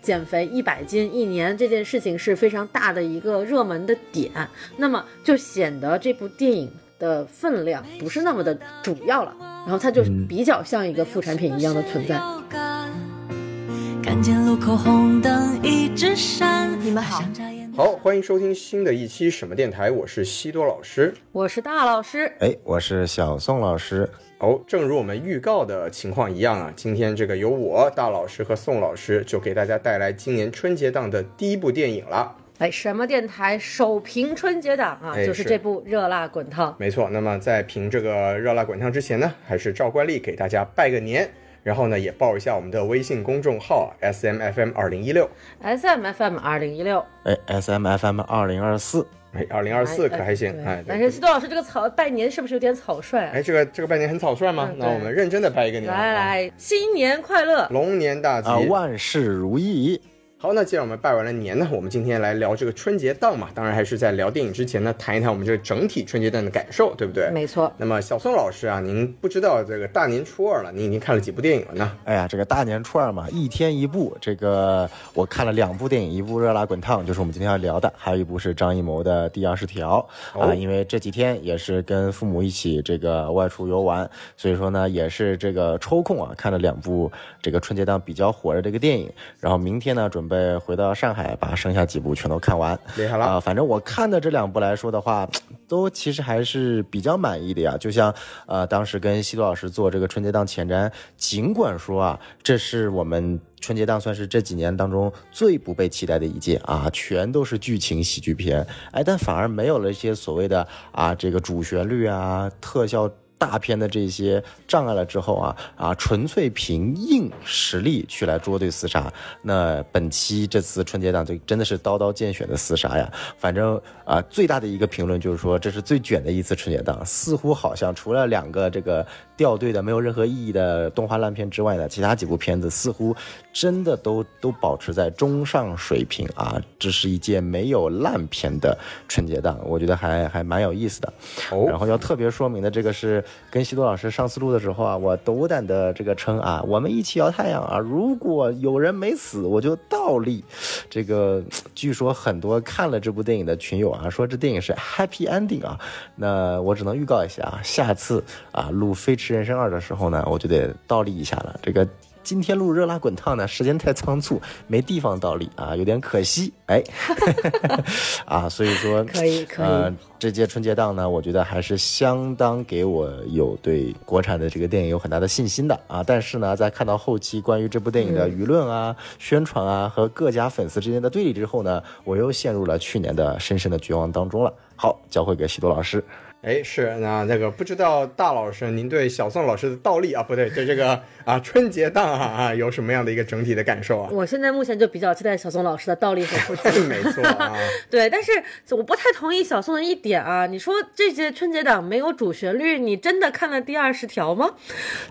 减肥一百斤一年这件事情是非常大的一个热门的点，那么就显得这部电影的分量不是那么的主要了，然后它就比较像一个副产品一样的存在。看见路口红灯一直闪，你们好。好，欢迎收听新的一期什么电台，我是西多老师，我是大老师，哎，我是小宋老师。哦，正如我们预告的情况一样啊，今天这个由我大老师和宋老师就给大家带来今年春节档的第一部电影了。哎，什么电台首评春节档啊？就是这部《热辣滚烫》。没错。那么在评这个《热辣滚烫》之前呢，还是照惯例给大家拜个年。然后呢，也报一下我们的微信公众号 S M F M 二零一六，S M F M 二零一六，哎，S M F M 二零二四，哎，二零二四可还行，哎。但是西多老师这个草拜年是不是有点草率？哎，这个这个拜年很草率吗？那我们认真的拜一个年，来来，新年快乐，龙年大吉，万事如意。好，那既然我们拜完了年呢，我们今天来聊这个春节档嘛。当然还是在聊电影之前呢，谈一谈我们这个整体春节档的感受，对不对？没错。那么小宋老师啊，您不知道这个大年初二了，您已经看了几部电影了呢？哎呀，这个大年初二嘛，一天一部。这个我看了两部电影，一部《热辣滚烫》，就是我们今天要聊的；还有一部是张艺谋的《第二十条》啊。因为这几天也是跟父母一起这个外出游玩，所以说呢，也是这个抽空啊，看了两部这个春节档比较火的这个电影。然后明天呢，准备回到上。海把剩下几部全都看完，厉害了啊！反正我看的这两部来说的话，都其实还是比较满意的呀。就像呃，当时跟西多老师做这个春节档前瞻，尽管说啊，这是我们春节档算是这几年当中最不被期待的一届啊，全都是剧情喜剧片，哎，但反而没有了一些所谓的啊这个主旋律啊特效。大片的这些障碍了之后啊啊，纯粹凭硬实力去来捉对厮杀，那本期这次春节档就真的是刀刀见血的厮杀呀。反正啊，最大的一个评论就是说，这是最卷的一次春节档，似乎好像除了两个这个掉队的没有任何意义的动画烂片之外呢，其他几部片子似乎真的都都保持在中上水平啊。这是一届没有烂片的春节档，我觉得还还蛮有意思的。然后要特别说明的这个是。跟西多老师上次录的时候啊，我斗胆的这个称啊，我们一起摇太阳啊，如果有人没死，我就倒立。这个据说很多看了这部电影的群友啊，说这电影是 happy ending 啊。那我只能预告一下啊，下次啊录《飞驰人生二》的时候呢，我就得倒立一下了。这个。今天录热辣滚烫呢，时间太仓促，没地方倒立啊，有点可惜。哎，啊，所以说可以可以。这届春节档呢，我觉得还是相当给我有对国产的这个电影有很大的信心的啊。但是呢，在看到后期关于这部电影的舆论啊、宣传啊和各家粉丝之间的对立之后呢，我又陷入了去年的深深的绝望当中了。好，交回给西多老师。哎，是那那个不知道大老师您对小宋老师的倒立啊，不对，对这个啊春节档啊啊有什么样的一个整体的感受啊？我现在目前就比较期待小宋老师的倒立和腹肌，没错啊。对，但是我不太同意小宋的一点啊，你说这些春节档没有主旋律，你真的看了第二十条吗？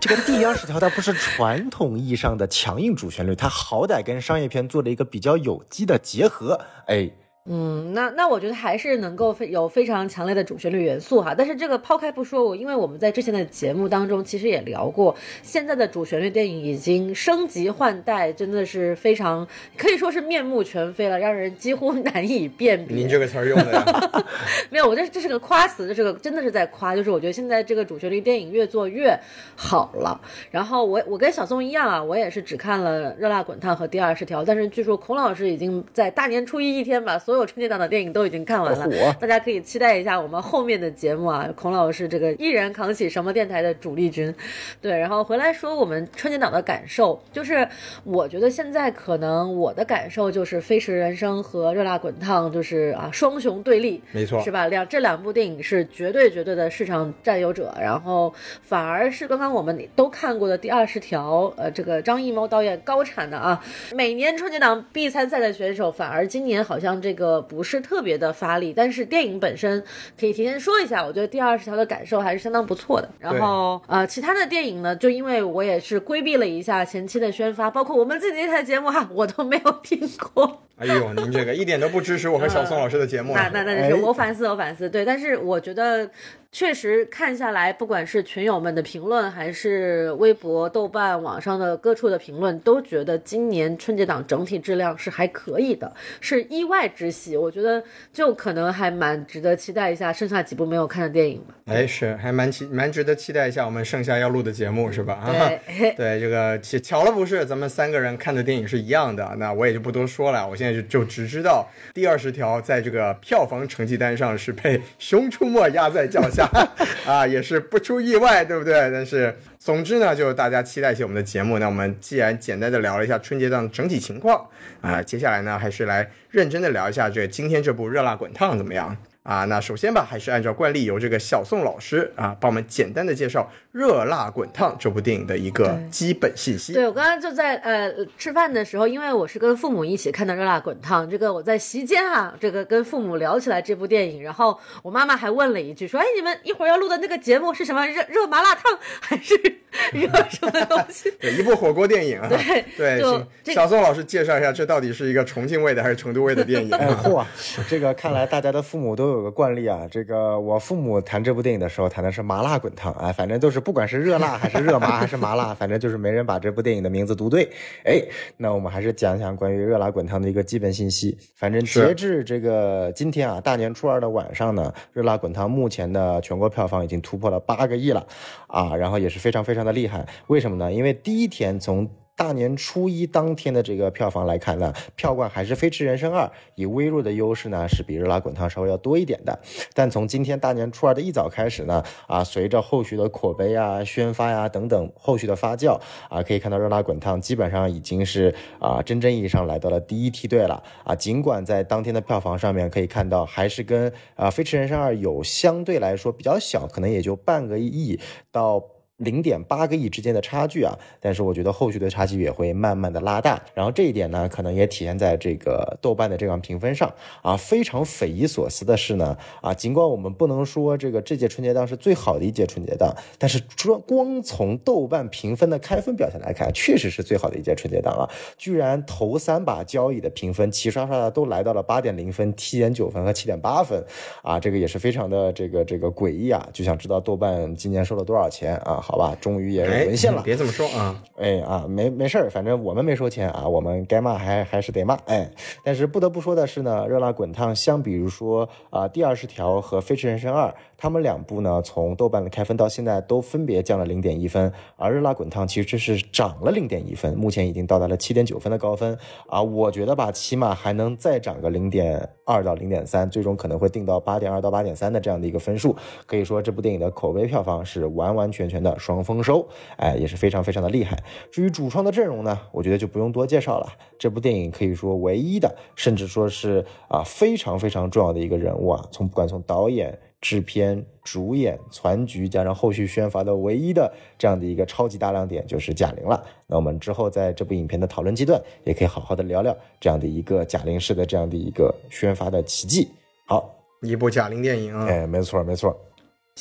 这个第二十条它不是传统意义上的强硬主旋律，它好歹跟商业片做了一个比较有机的结合，哎。嗯，那那我觉得还是能够非有非常强烈的主旋律元素哈。但是这个抛开不说，我因为我们在之前的节目当中其实也聊过，现在的主旋律电影已经升级换代，真的是非常可以说是面目全非了，让人几乎 难以辨别。您这个词儿用的 没有，我这这是个夸词，这是个真的是在夸，就是我觉得现在这个主旋律电影越做越好了。然后我我跟小宋一样啊，我也是只看了《热辣滚烫》和《第二十条》，但是据说孔老师已经在大年初一一天把所有春节档的电影都已经看完了，大家可以期待一下我们后面的节目啊。孔老师这个一人扛起什么电台的主力军，对，然后回来说我们春节档的感受，就是我觉得现在可能我的感受就是《飞驰人生》和《热辣滚烫》就是啊双雄对立，没错，是吧？两这两部电影是绝对绝对的市场占有者，然后反而是刚刚我们都看过的第二十条，呃，这个张艺谋导演高产的啊，每年春节档必参赛的选手，反而今年好像这个不。不是特别的发力，但是电影本身可以提前说一下，我觉得第二十条的感受还是相当不错的。然后呃，其他的电影呢，就因为我也是规避了一下前期的宣发，包括我们自己这台节目哈，我都没有听过。哎呦，您这个一点都不支持我和小宋老师的节目啊！那那那是哎我反思，我反思。对，但是我觉得确实看下来，不管是群友们的评论，还是微博、豆瓣、网上的各处的评论，都觉得今年春节档整体质量是还可以的，是意外之喜。我觉得就可能还蛮值得期待一下剩下几部没有看的电影吧。哎，是还蛮期蛮值得期待一下我们剩下要录的节目是吧？啊，对，对，这个巧巧了不是，咱们三个人看的电影是一样的，那我也就不多说了。我现在就只知道第二十条在这个票房成绩单上是被《熊出没》压在脚下 啊，也是不出意外，对不对？但是总之呢，就大家期待一些我们的节目。那我们既然简单的聊了一下春节档的整体情况啊，接下来呢，还是来认真的聊一下这今天这部《热辣滚烫》怎么样？啊，那首先吧，还是按照惯例，由这个小宋老师啊，帮我们简单的介绍《热辣滚烫》这部电影的一个基本信息。对，我刚刚就在呃吃饭的时候，因为我是跟父母一起看的《热辣滚烫》，这个我在席间啊，这个跟父母聊起来这部电影，然后我妈妈还问了一句，说：“哎，你们一会儿要录的那个节目是什么？热热麻辣烫还是 热什么东西对，一部火锅电影啊。对对，就这小宋老师介绍一下，这到底是一个重庆味的还是成都味的电影？哎嚯，这个看来大家的父母都有个惯例啊。这个我父母谈这部电影的时候谈的是麻辣滚烫，哎，反正都是不管是热辣还是热麻 还是麻辣，反正就是没人把这部电影的名字读对。哎，那我们还是讲讲关于热辣滚烫的一个基本信息。反正截至这个今天啊，大年初二的晚上呢，热辣滚烫目前的全国票房已经突破了八个亿了啊，然后也是非常非常的厉害。为什么呢？因为第一天从大年初一当天的这个票房来看呢，票冠还是《飞驰人生二》以微弱的优势呢，是比《热辣滚烫》稍微要多一点的。但从今天大年初二的一早开始呢，啊，随着后续的口碑啊、宣发呀、等等后续的发酵啊，可以看到《热辣滚烫》基本上已经是啊真正意义上来到了第一梯队了啊。尽管在当天的票房上面可以看到，还是跟啊《飞驰人生二》有相对来说比较小，可能也就半个亿到。零点八个亿之间的差距啊，但是我觉得后续的差距也会慢慢的拉大，然后这一点呢，可能也体现在这个豆瓣的这样评分上啊。非常匪夷所思的是呢，啊，尽管我们不能说这个这届春节档是最好的一届春节档，但是说光从豆瓣评分的开分表现来看，确实是最好的一届春节档啊！居然头三把交椅的评分齐刷刷的都来到了八点零分、七点九分和七点八分，啊，这个也是非常的这个这个诡异啊！就想知道豆瓣今年收了多少钱啊？好吧，终于也是，沦陷了。别这么说啊！哎啊，没没事儿，反正我们没收钱啊，我们该骂还还是得骂，哎。但是不得不说的是呢，《热辣滚烫》相比如说啊，第二十条和《飞驰人生二》，他们两部呢，从豆瓣的开分到现在都分别降了零点一分，而《热辣滚烫》其实是涨了零点一分，目前已经到达了七点九分的高分啊。我觉得吧，起码还能再涨个零点二到零点三，最终可能会定到八点二到八点三的这样的一个分数。可以说这部电影的口碑票房是完完全全的双丰收，哎，也是非常非常的厉害。至于主创的阵容呢，我觉得就不用多介绍了。这部电影可以说唯一的，甚至说是啊非常非常重要的一个人物啊，从不管从导演、制片、主演、攒局加上后续宣发的唯一的这样的一个超级大亮点就是贾玲了。那我们之后在这部影片的讨论阶段，也可以好好的聊聊这样的一个贾玲式的这样的一个宣发的奇迹。好，一部贾玲电影啊。哎，没错没错。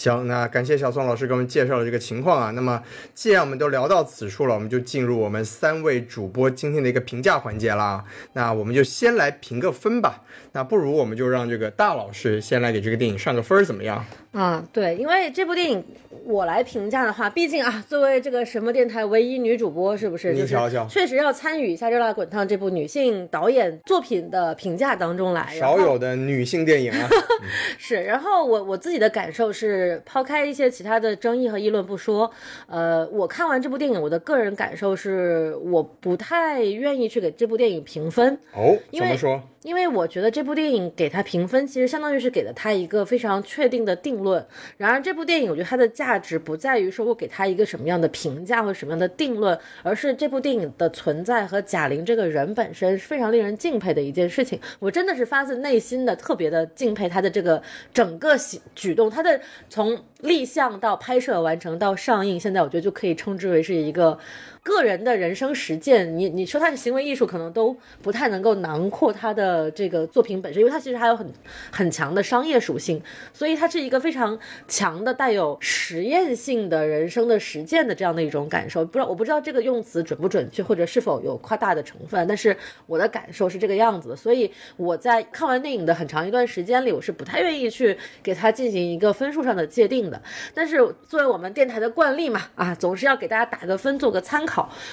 行，那感谢小宋老师给我们介绍了这个情况啊。那么，既然我们都聊到此处了，我们就进入我们三位主播今天的一个评价环节了。那我们就先来评个分吧。那不如我们就让这个大老师先来给这个电影上个分，怎么样？啊，对，因为这部电影我来评价的话，毕竟啊，作为这个什么电台唯一女主播，是不是？就是你瞧瞧确实要参与一下《热辣滚烫》这部女性导演作品的评价当中来。少有的女性电影啊，是，然后我我自己的感受是，抛开一些其他的争议和议论不说，呃，我看完这部电影，我的个人感受是，我不太愿意去给这部电影评分。哦，怎么说？因为我觉得这部电影给它评分，其实相当于是给了它一个非常确定的定论。然而，这部电影我觉得它的价只不在于说我给他一个什么样的评价或什么样的定论，而是这部电影的存在和贾玲这个人本身是非常令人敬佩的一件事情。我真的是发自内心的特别的敬佩她的这个整个行举动，她的从立项到拍摄完成到上映，现在我觉得就可以称之为是一个。个人的人生实践，你你说他是行为艺术，可能都不太能够囊括他的这个作品本身，因为他其实还有很很强的商业属性，所以它是一个非常强的带有实验性的人生的实践的这样的一种感受。不知道我不知道这个用词准不准确，或者是否有夸大的成分，但是我的感受是这个样子。所以我在看完电影的很长一段时间里，我是不太愿意去给它进行一个分数上的界定的。但是作为我们电台的惯例嘛，啊，总是要给大家打个分，做个参考。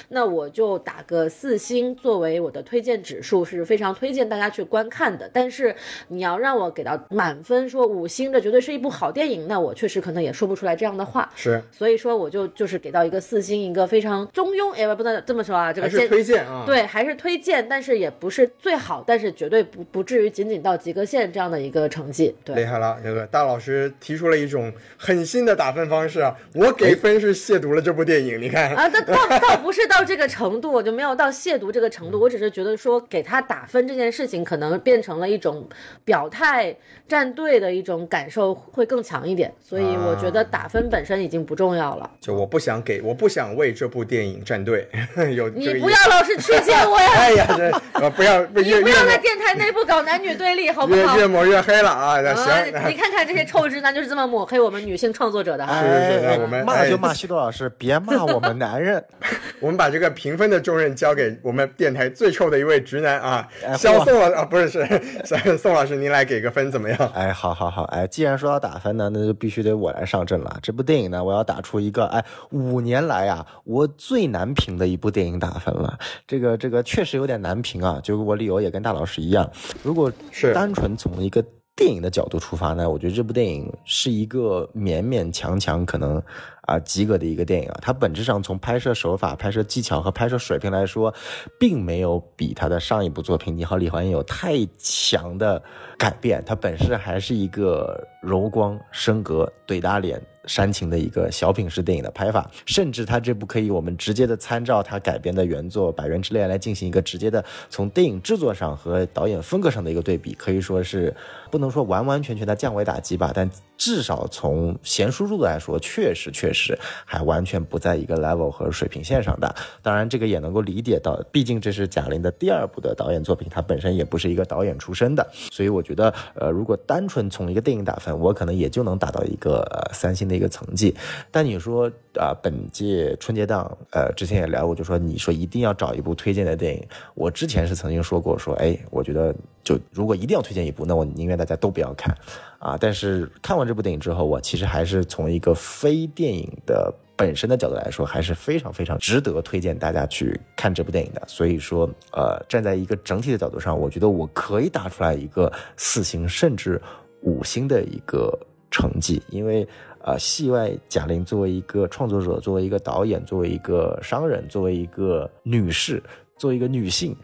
那我就打个四星作为我的推荐指数，是非常推荐大家去观看的。但是你要让我给到满分，说五星，这绝对是一部好电影，那我确实可能也说不出来这样的话。是所以说，我就就是给到一个四星，一个非常中庸，哎，不能这么说啊，这个还是推荐啊。对，还是推荐，但是也不是最好，但是绝对不不至于仅仅到及格线这样的一个成绩。对厉，害了，这个大老师提出了一种很新的打分方式啊！我给分是亵渎了这部电影，你看，啊，倒倒 倒不是到这个程度，我就没有到亵渎这个程度，我只是觉得说给他打分这件事情，可能变成了一种表态站队的一种感受会更强一点，所以我觉得打分本身已经不重要了。就我不想给，我不想为这部电影站队，有你不要老是 曲解我呀！哎呀，这呃不要 你不要在电台内部搞男女对立，好不好？越越抹越黑了啊！那啊，行，你看看这些臭直男就是这么抹黑我们女性创作者的。是是是我们哎骂就骂西多老师，别骂我们男人。我们把这个评分的重任交给我们电台最臭的一位直男啊，肖宋老啊，不是是 宋宋老师，您来给个分怎么样？哎，好好好，哎，既然说到打分呢，那就必须得我来上阵了。这部电影呢，我要打出一个哎，五年来啊，我最难评的一部电影打分了。这个这个确实有点难评啊，就我理由也跟大老师一样。如果是单纯从一个电影的角度出发呢，我觉得这部电影是一个勉勉强强可能啊及格的一个电影啊。它本质上从拍摄手法、拍摄技巧和拍摄水平来说，并没有比它的上一部作品《你好，李焕英》有太强的改变。它本身还是一个柔光、升格、怼大脸。煽情的一个小品式电影的拍法，甚至它这部可以我们直接的参照它改编的原作《百元之恋》来进行一个直接的从电影制作上和导演风格上的一个对比，可以说是不能说完完全全的降维打击吧，但至少从贤淑度来说，确实确实还完全不在一个 level 和水平线上的。当然，这个也能够理解到，毕竟这是贾玲的第二部的导演作品，她本身也不是一个导演出身的，所以我觉得，呃，如果单纯从一个电影打分，我可能也就能打到一个三星的一个层级。但你说啊、本届春节档，呃，之前也聊过，就说你说一定要找一部推荐的电影，我之前是曾经说过，说，哎，我觉得就如果一定要推荐一部，那我宁愿大家都不要看，啊，但是看完这部电影之后，我其实还是从一个非电影的本身的角度来说，还是非常非常值得推荐大家去看这部电影的。所以说，呃，站在一个整体的角度上，我觉得我可以打出来一个四星甚至五星的一个成绩，因为。呃，戏外贾玲作为一个创作者，作为一个导演，作为一个商人，作为一个女士，作为一个女性，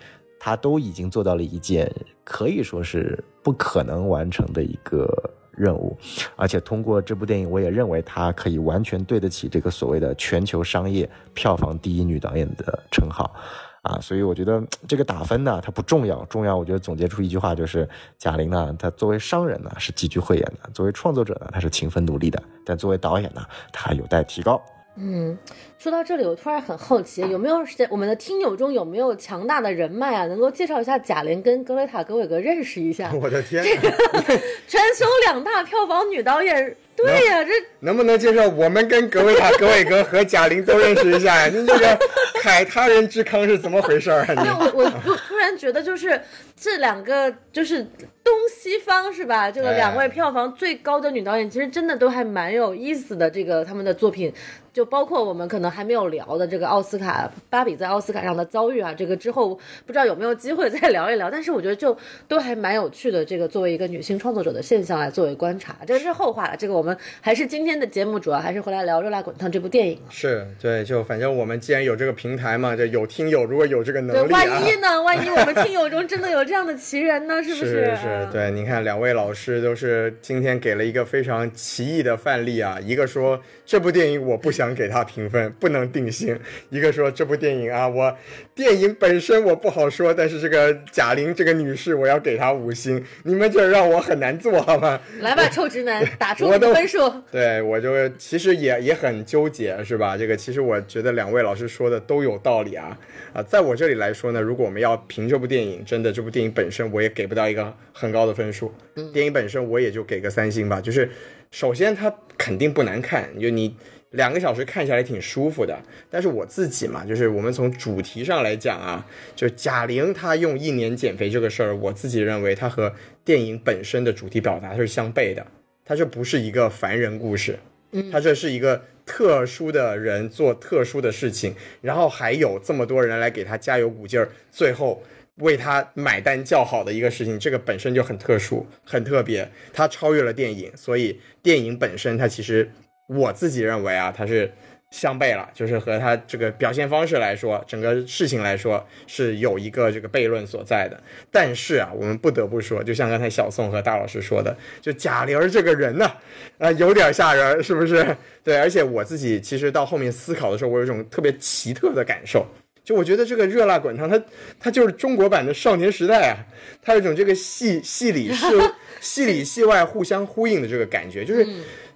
她都已经做到了一件可以说是不可能完成的一个任务，而且通过这部电影，我也认为她可以完全对得起这个所谓的全球商业票房第一女导演的称号。啊，所以我觉得这个打分呢，它不重要，重要我觉得总结出一句话就是，贾玲呢，她作为商人呢是极具慧眼的，作为创作者呢，她是勤奋努力的，但作为导演呢，她还有待提高。嗯，说到这里，我突然很好奇，有没有我们的听友中有没有强大的人脉啊，能够介绍一下贾玲跟格雷塔·格韦格认识一下？我的天，全球两大票房女导演，对呀、这能不能介绍我们跟格雷塔、格韦格和贾玲都认识一下呀？您这个凯他人之康是怎么回事儿啊？我我突突然觉得就是这两个就是东西方是吧？这个哎两位票房最高的女导演，其实真的都还蛮有意思的。这个他们的作品，就包括我们可能还没有聊的这个奥斯卡芭比在奥斯卡上的遭遇啊，这个之后不知道有没有机会再聊一聊。但是我觉得就都还蛮有趣的。这个作为一个女性创作者的现象来作为观察，这个是后话了。这个我们还是今天的节目主要还是回来聊《热辣滚烫》这部电影。是对，就反正我们既然有这个平台嘛，就有听友如果有这个，能力啊，万一呢？万一我们听友中真的有这样的奇人呢？是不是是是，对，你看两位老师都是今天给了一个非常奇异的范例啊，一个说这部电影我不想给他评分，不能定性；一个说这部电影啊，我电影本身我不好说，但是这个贾玲这个女士我要给她五星，你们这让我很难做好吗？来吧，臭直男，打出我的分数。对我就其实也也很纠结，是吧？这个其实我觉得两位老师说的都有道理啊啊，在我这里来说呢，如果我们要评这部电影，真的这部电影本身我也给不到一个很高的分数，电影本身我也就给个三星吧，就是首先它肯定不难看，就你两个小时看下来挺舒服的。但是我自己嘛，就是我们从主题上来讲啊，就贾玲她用一年减肥这个事儿，我自己认为它和电影本身的主题表达是相悖的，它这不是一个凡人故事，它这是一个特殊的人做特殊的事情，然后还有这么多人来给他加油鼓劲儿，最后为他买单叫好的一个事情，这个本身就很特殊、很特别，它超越了电影，所以电影本身它其实我自己认为啊，它是相悖了，就是和它这个表现方式来说，整个事情来说是有一个这个悖论所在的。但是啊，我们不得不说，就像刚才小宋和大老师说的，就贾玲儿这个人呢、啊，有点吓人，是不是？对，而且我自己其实到后面思考的时候，我有一种特别奇特的感受。就我觉得这个热辣滚烫，它它就是中国版的少年时代啊，它有一种这个戏戏里 戏戏里戏外互相呼应的这个感觉。就是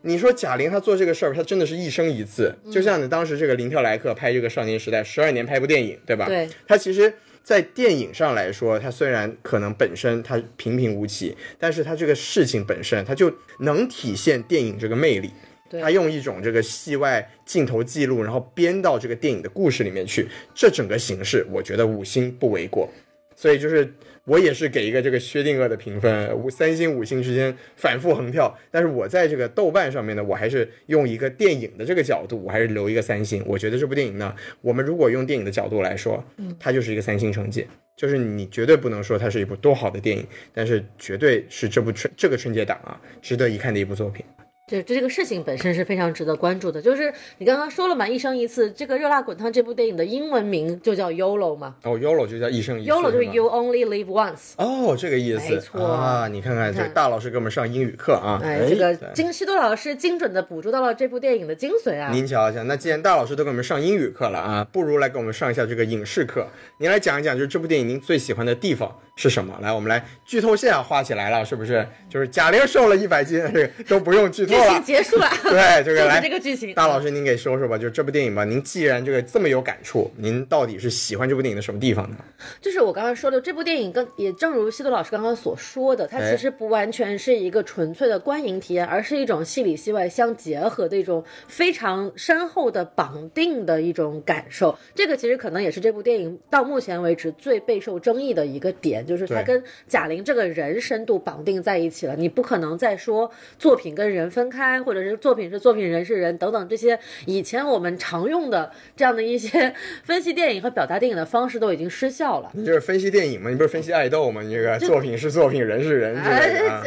你说贾玲她做这个事儿，她真的是一生一次，就像你当时这个林特莱克拍这个少年时代，十二年拍部电影，对吧？对，它其实。在电影上来说，它虽然可能本身它平平无奇，但是它这个事情本身，它就能体现电影这个魅力。对他用一种这个戏外镜头记录，然后编到这个电影的故事里面去，这整个形式，我觉得五星不为过。所以就是我也是给一个这个薛定谔的评分，五三星五星之间反复横跳。但是我在这个豆瓣上面呢，我还是用一个电影的这个角度，我还是留一个三星。我觉得这部电影呢，我们如果用电影的角度来说，它就是一个三星成绩。就是你绝对不能说它是一部多好的电影，但是绝对是这部春这个春节档啊值得一看的一部作品。这这个事情本身是非常值得关注的。就是你刚刚说了嘛，一生一次，这个《热辣滚烫》这部电影的英文名就叫 YOLO 嘛哦，YOLO 就叫一生一次，YOLO 就是 You Only Live Once。哦，这个意思没错啊！你看看这大老师给我们上英语课啊，哎，这个金西多老师精准的捕捉到了这部电影的精髓啊！您瞧瞧，那既然大老师都给我们上英语课了啊，不如来给我们上一下这个影视课。您来讲一讲，就是这部电影您最喜欢的地方是什么？来，我们来剧透线啊画起来了，是不是？就是贾玲瘦了一百斤，这 个都不用剧透剧情了。结束了，对，这个就是来这个剧情。大老师您给说说吧，就是这部电影吧。您既然这个这么有感触，您到底是喜欢这部电影的什么地方呢？就是我刚刚说的，这部电影跟也正如西多老师刚刚所说的，它哎其实不完全是一个纯粹的观影体验，而是一种戏里戏外相结合的一种非常深厚的绑定的一种感受。这个其实可能也是这部电影到目前为止最备受争议的一个点，就是他跟贾玲这个人深度绑定在一起了。你不可能再说作品跟人分开，或者是作品是作品，人是人等等这些以前我们常用的这样的一些分析电影和表达电影的方式都已经失效了。你 就是分析电影嘛，你不是分析爱豆吗？你这个作品是作品，人是人。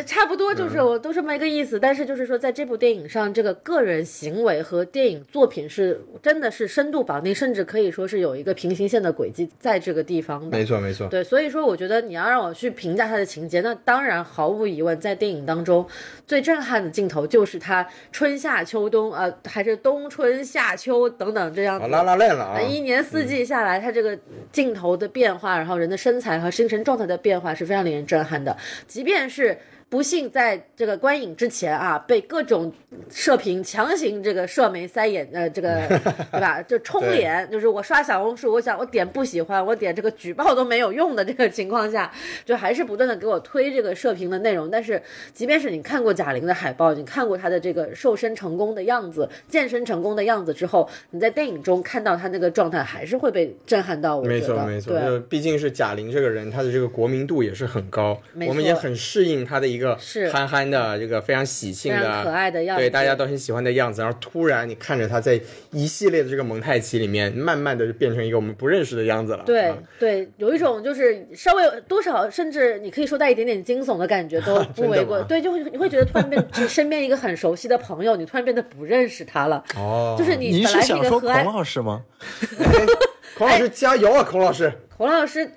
差不多就是我都这么一个意思，但是就是说，在这部电影上，这个个人行为和电影作品是真的是深度绑定，甚至可以说是有一个平行线的轨迹在这个地方的。没错没错，对，所以说我觉得你要让我去评价它的情节，那当然毫无疑问，在电影当中最震撼的镜头就是它春夏秋冬，呃，还是冬春夏秋等等这样子。啊拉拉累了啊呃！一年四季下来，它这个镜头的变化，然后人的身材和精神状态的变化是非常令人震撼的。即便是不幸在这个观影之前啊，被各种射频强行这个射眉塞眼，呃，这个 对吧？就冲脸，就是我刷小红书，我想我点不喜欢，我点这个举报都没有用的这个情况下，就还是不断的给我推这个射频的内容。但是，即便是你看过贾玲的海报，你看过她的这个瘦身成功的样子、健身成功的样子之后，你在电影中看到她那个状态，还是会被震撼到。我没错没错，毕竟是贾玲这个人，她的这个国民度也是很高，没我们也很适应她的一个是憨憨的这个非常喜庆的可爱的样子对大家都很喜欢的样子。然后突然你看着他在一系列的这个蒙太奇里面，慢慢的就变成一个我们不认识的样子了。对啊对，有一种就是稍微有多少，甚至你可以说带一点点惊悚的感觉都 不为过。对，就会你会觉得突然变身边一个很熟悉的朋友，你突然变得不认识他了。哦，就是你您本来是一是想说孔个和蔼，老师吗？孔老师加油啊，孔老师，孔老师哎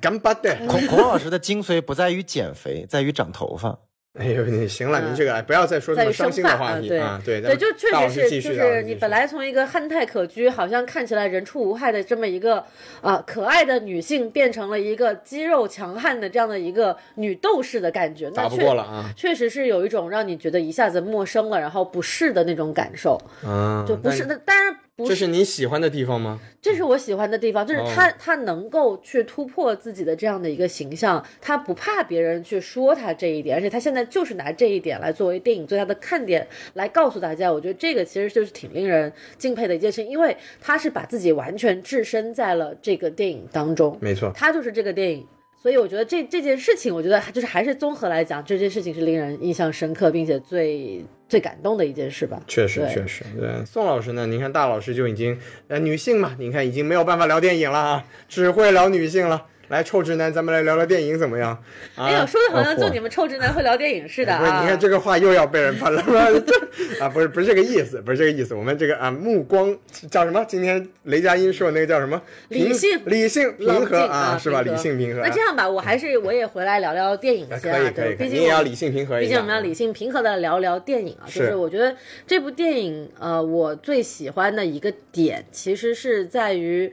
干巴的。孔孔老师的精髓不在于减肥，在于长头发。哎呦，你行了，您这个哎不要再说这在于生么伤心的发啊，对话题啊，对对，就确实是，就是你本来从一个憨态可掬，好像看起来人畜无害的这么一个啊、可爱的女性，变成了一个肌肉强悍的这样的一个女斗士的感觉，那打不确过了啊，确实是有一种让你觉得一下子陌生了，然后不适的那种感受。嗯，就不是那当然不这是你喜欢的地方吗？这是我喜欢的地方，就是哦他、他能够去突破自己的这样的一个形象，他不怕别人去说他这一点，而且他现在就是拿这一点来作为电影最大的看点，来告诉大家，我觉得这个其实就是挺令人敬佩的一件事情，因为他是把自己完全置身在了这个电影当中，没错，他就是这个电影。所以我觉得这这件事情，我觉得就是还是综合来讲，这件事情是令人印象深刻，并且最最感动的一件事吧。确实确实。对，宋老师呢？您看大老师就已经呃女性嘛，你看已经没有办法聊电影了啊，只会聊女性了。来，臭直男，咱们来聊聊电影怎么样？啊，哎呦，说的好像就你们臭直男会聊电影似的不是，啊！你看这个话又要被人喷了，啊，不是不是这个意思，不是这个意思。我们这个啊，目光叫什么？今天雷佳音说的那个叫什么？理性理性平和啊，是吧？理性平和。那这样吧，我还是我也回来聊聊电影啊先啊，对，可以可以，可以毕竟你也要理性平和。毕竟我们要理性平和的聊聊电影啊，就是是我觉得这部电影，呃，我最喜欢的一个点，其实是在于。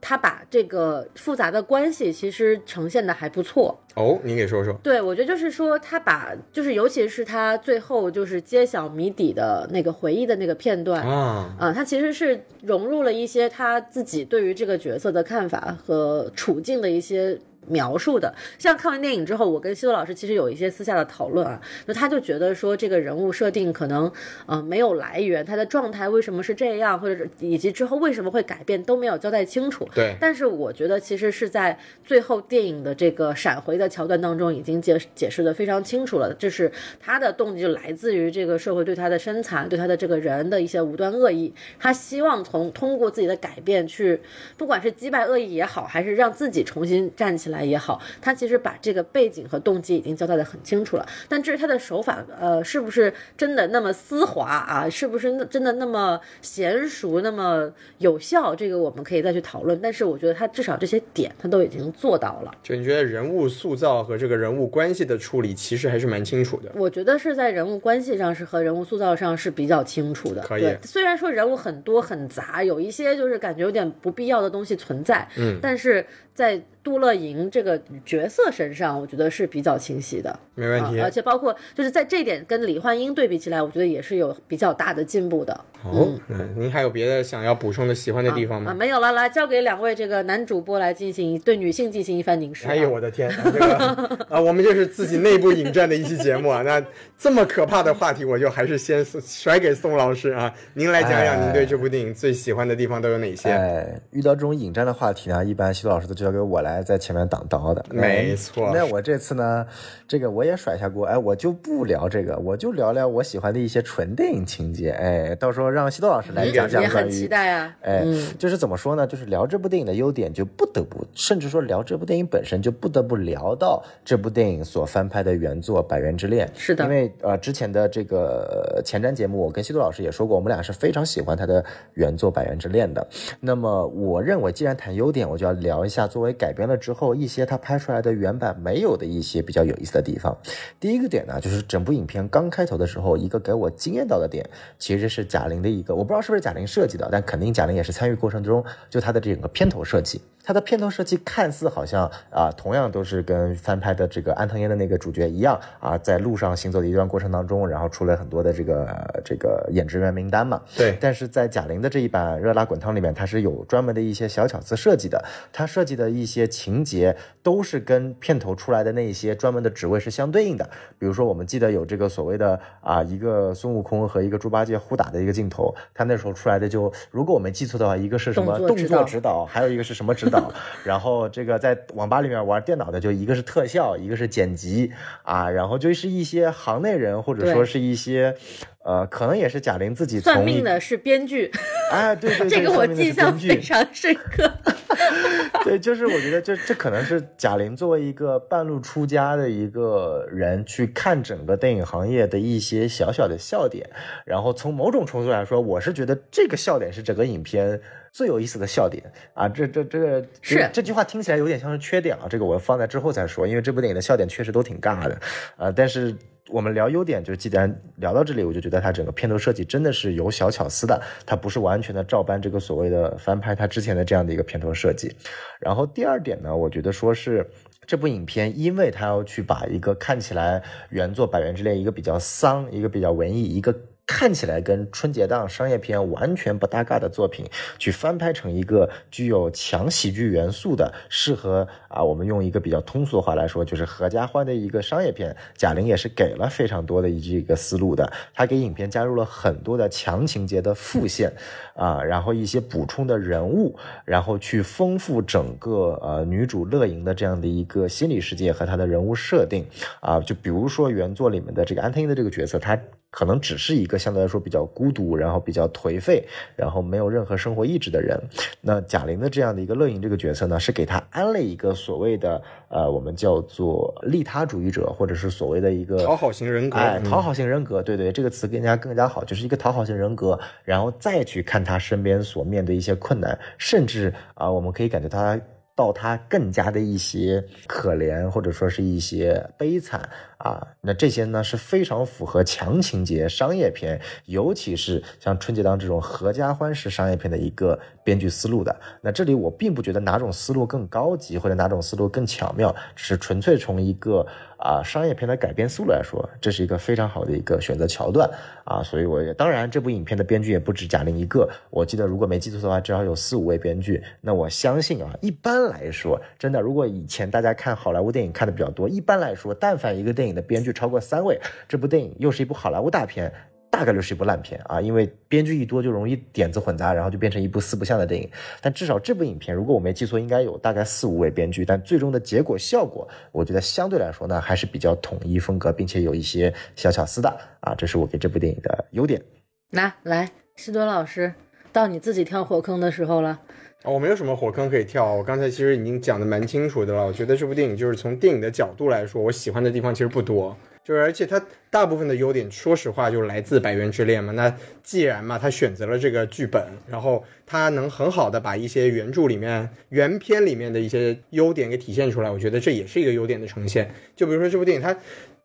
他把这个复杂的关系其实呈现的还不错，哦，你给说说。对我觉得就是说他把就是尤其是他最后就是揭晓谜底的那个回忆的那个片段，啊，啊，他其实是融入了一些他自己对于这个角色的看法和处境的一些描述的。像看完电影之后，我跟西多老师其实有一些私下的讨论啊，就他就觉得说这个人物设定可能呃没有来源，他的状态为什么是这样，或者是以及之后为什么会改变都没有交代清楚。对但是我觉得其实是在最后电影的这个闪回的桥段当中，已经解解释的非常清楚了，就是他的动机就来自于这个社会对他的身残，对他的这个人的一些无端恶意，他希望从通过自己的改变去，不管是击败恶意也好，还是让自己重新站起来也好，他其实把这个背景和动机已经交代的很清楚了。但至于他的手法，呃，是不是真的那么丝滑啊？是不是那真的那么娴熟、那么有效？这个我们可以再去讨论。但是我觉得他至少这些点他都已经做到了。就你觉得人物塑造和这个人物关系的处理，其实还是蛮清楚的。我觉得是在人物关系上是和人物塑造上是比较清楚的。可以对，虽然说人物很多很杂，有一些就是感觉有点不必要的东西存在，嗯，但是在杜乐莹这个角色身上，我觉得是比较清晰的。没问题。啊而且包括就是在这点跟李焕英对比起来，我觉得也是有比较大的进步的。哦，嗯，您还有别的想要补充的、喜欢的地方吗啊，吗？没有了，来交给两位这个男主播来进行对女性进行一番凝视、啊。哎呦，我的天，这个 啊，我们这是自己内部引战的一期节目啊。那这么可怕的话题，我就还是先甩给宋老师啊。您来讲讲您对这部电影最喜欢的地方都有哪些？哎，遇到这种引战的话题呢，一般西多老师都交给我来在前面挡刀的。没错那我这次呢，这个我也甩下锅，哎，我就不聊这个，我就聊聊我喜欢的一些纯电影情节。哎，到时候让西多老师来讲讲也关于很期待啊。哎，嗯，就是怎么说呢？就是聊这部电影的优点，就不得不，甚至说聊这部电影本身，就不得不聊到这部电影所翻拍的原作《百元之恋》。是的因为呃，之前的这个呃前瞻节目，我跟西多老师也说过，我们俩是非常喜欢他的原作《百元之恋》的。那么，我认为既然谈优点，我就要聊一下作为改编了之后一些他拍出来的原版没有的一些比较有意思的地方。第一个点呢，就是整部影片刚开头的时候，一个给我惊艳到的点，其实是贾玲的一个，我不知道是不是贾玲设计的，但肯定贾玲也是参与过程中，就她的这个片头设计。它的片头设计看似好像啊，同样都是跟翻拍的这个安藤烟的那个主角一样啊，在路上行走的一段过程当中，然后出了很多的这个、呃这个演职员名单嘛。对但是在贾玲的这一版《热辣滚烫》里面，它是有专门的一些小巧思设计的，它设计的一些情节都是跟片头出来的那一些专门的职位是相对应的。比如说，我们记得有这个所谓的啊，一个孙悟空和一个猪八戒互打的一个镜头，他那时候出来的就，如果我没记错的话，一个是什么动作指导，还有一个是什么指导？然后这个在网吧里面玩电脑的，就一个是特效，一个是剪辑啊，然后就是一些行内人或者说是一些。呃，可能也是贾玲自己算从命的是编剧，哎，对对 对，这个我印象非常深刻。对，就是我觉得这这可能是贾玲作为一个半路出家的一个人去看整个电影行业的一些小小的笑点，然后从某种程度来说，我是觉得这个笑点是整个影片最有意思的笑点啊！这这这个是这这句话听起来有点像是缺点啊，这个我放在之后再说，因为这部电影的笑点确实都挺尬的啊，但是。我们聊优点，就既然聊到这里，我就觉得它整个片头设计真的是有小巧思的，它不是完全的照搬这个所谓的翻拍它之前的这样的一个片头设计。然后第二点呢，我觉得说是这部影片，因为它要去把一个看起来原作《百元之恋》一个比较丧、一个比较文艺、一个看起来跟春节档商业片完全不搭嘎的作品，去翻拍成一个具有强喜剧元素的，适合啊，我们用一个比较通俗的话来说，就是合家欢的一个商业片。贾玲也是给了非常多的一这个思路的，她给影片加入了很多的强情节的副线，啊，然后一些补充的人物，然后去丰富整个呃女主乐莹的这样的一个心理世界和她的人物设定，啊，就比如说原作里面的这个安藤樱的这个角色，她。可能只是一个相对来说比较孤独，然后比较颓废，然后没有任何生活意志的人。那贾玲的这样的一个乐莹这个角色呢，是给她安了一个所谓的呃，我们叫做利他主义者，或者是所谓的一个讨好型人格。哎，嗯讨好型人格，对对，这个词更加更加好，就是一个讨好型人格，然后再去看他身边所面对一些困难，甚至啊、我们可以感觉他到他更加的一些可怜，或者说是一些悲惨啊，那这些呢是非常符合强情节商业片，尤其是像春节档这种合家欢式商业片的一个编剧思路的。那这里我并不觉得哪种思路更高级，或者哪种思路更巧妙，只是纯粹从一个啊商业片的改编思路来说，这是一个非常好的一个选择桥段啊。所以我也当然这部影片的编剧也不止贾玲一个，我记得如果没记错的话，至少有四五位编剧。那我相信啊，一般来说，真的，如果以前大家看好莱坞电影看的比较多，一般来说，但凡一个电影的编剧超过三位，这部电影又是一部好莱坞大片。大概率是一部烂片啊，因为编剧一多就容易点子混杂，然后就变成一部四不像的电影。但至少这部影片，如果我没记错，应该有大概四五位编剧，但最终的结果效果，我觉得相对来说呢，还是比较统一风格，并且有一些小巧思的啊，这是我给这部电影的优点。那来，西多老师，到你自己跳火坑的时候了。哦，我没有什么火坑可以跳，我刚才其实已经讲的蛮清楚的了。我觉得这部电影就是从电影的角度来说，我喜欢的地方其实不多，就是而且它大部分的优点，说实话就来自《百元之恋》嘛。那既然嘛，他选择了这个剧本，然后他能很好的把一些原著里面原片里面的一些优点给体现出来，我觉得这也是一个优点的呈现。就比如说这部电影，它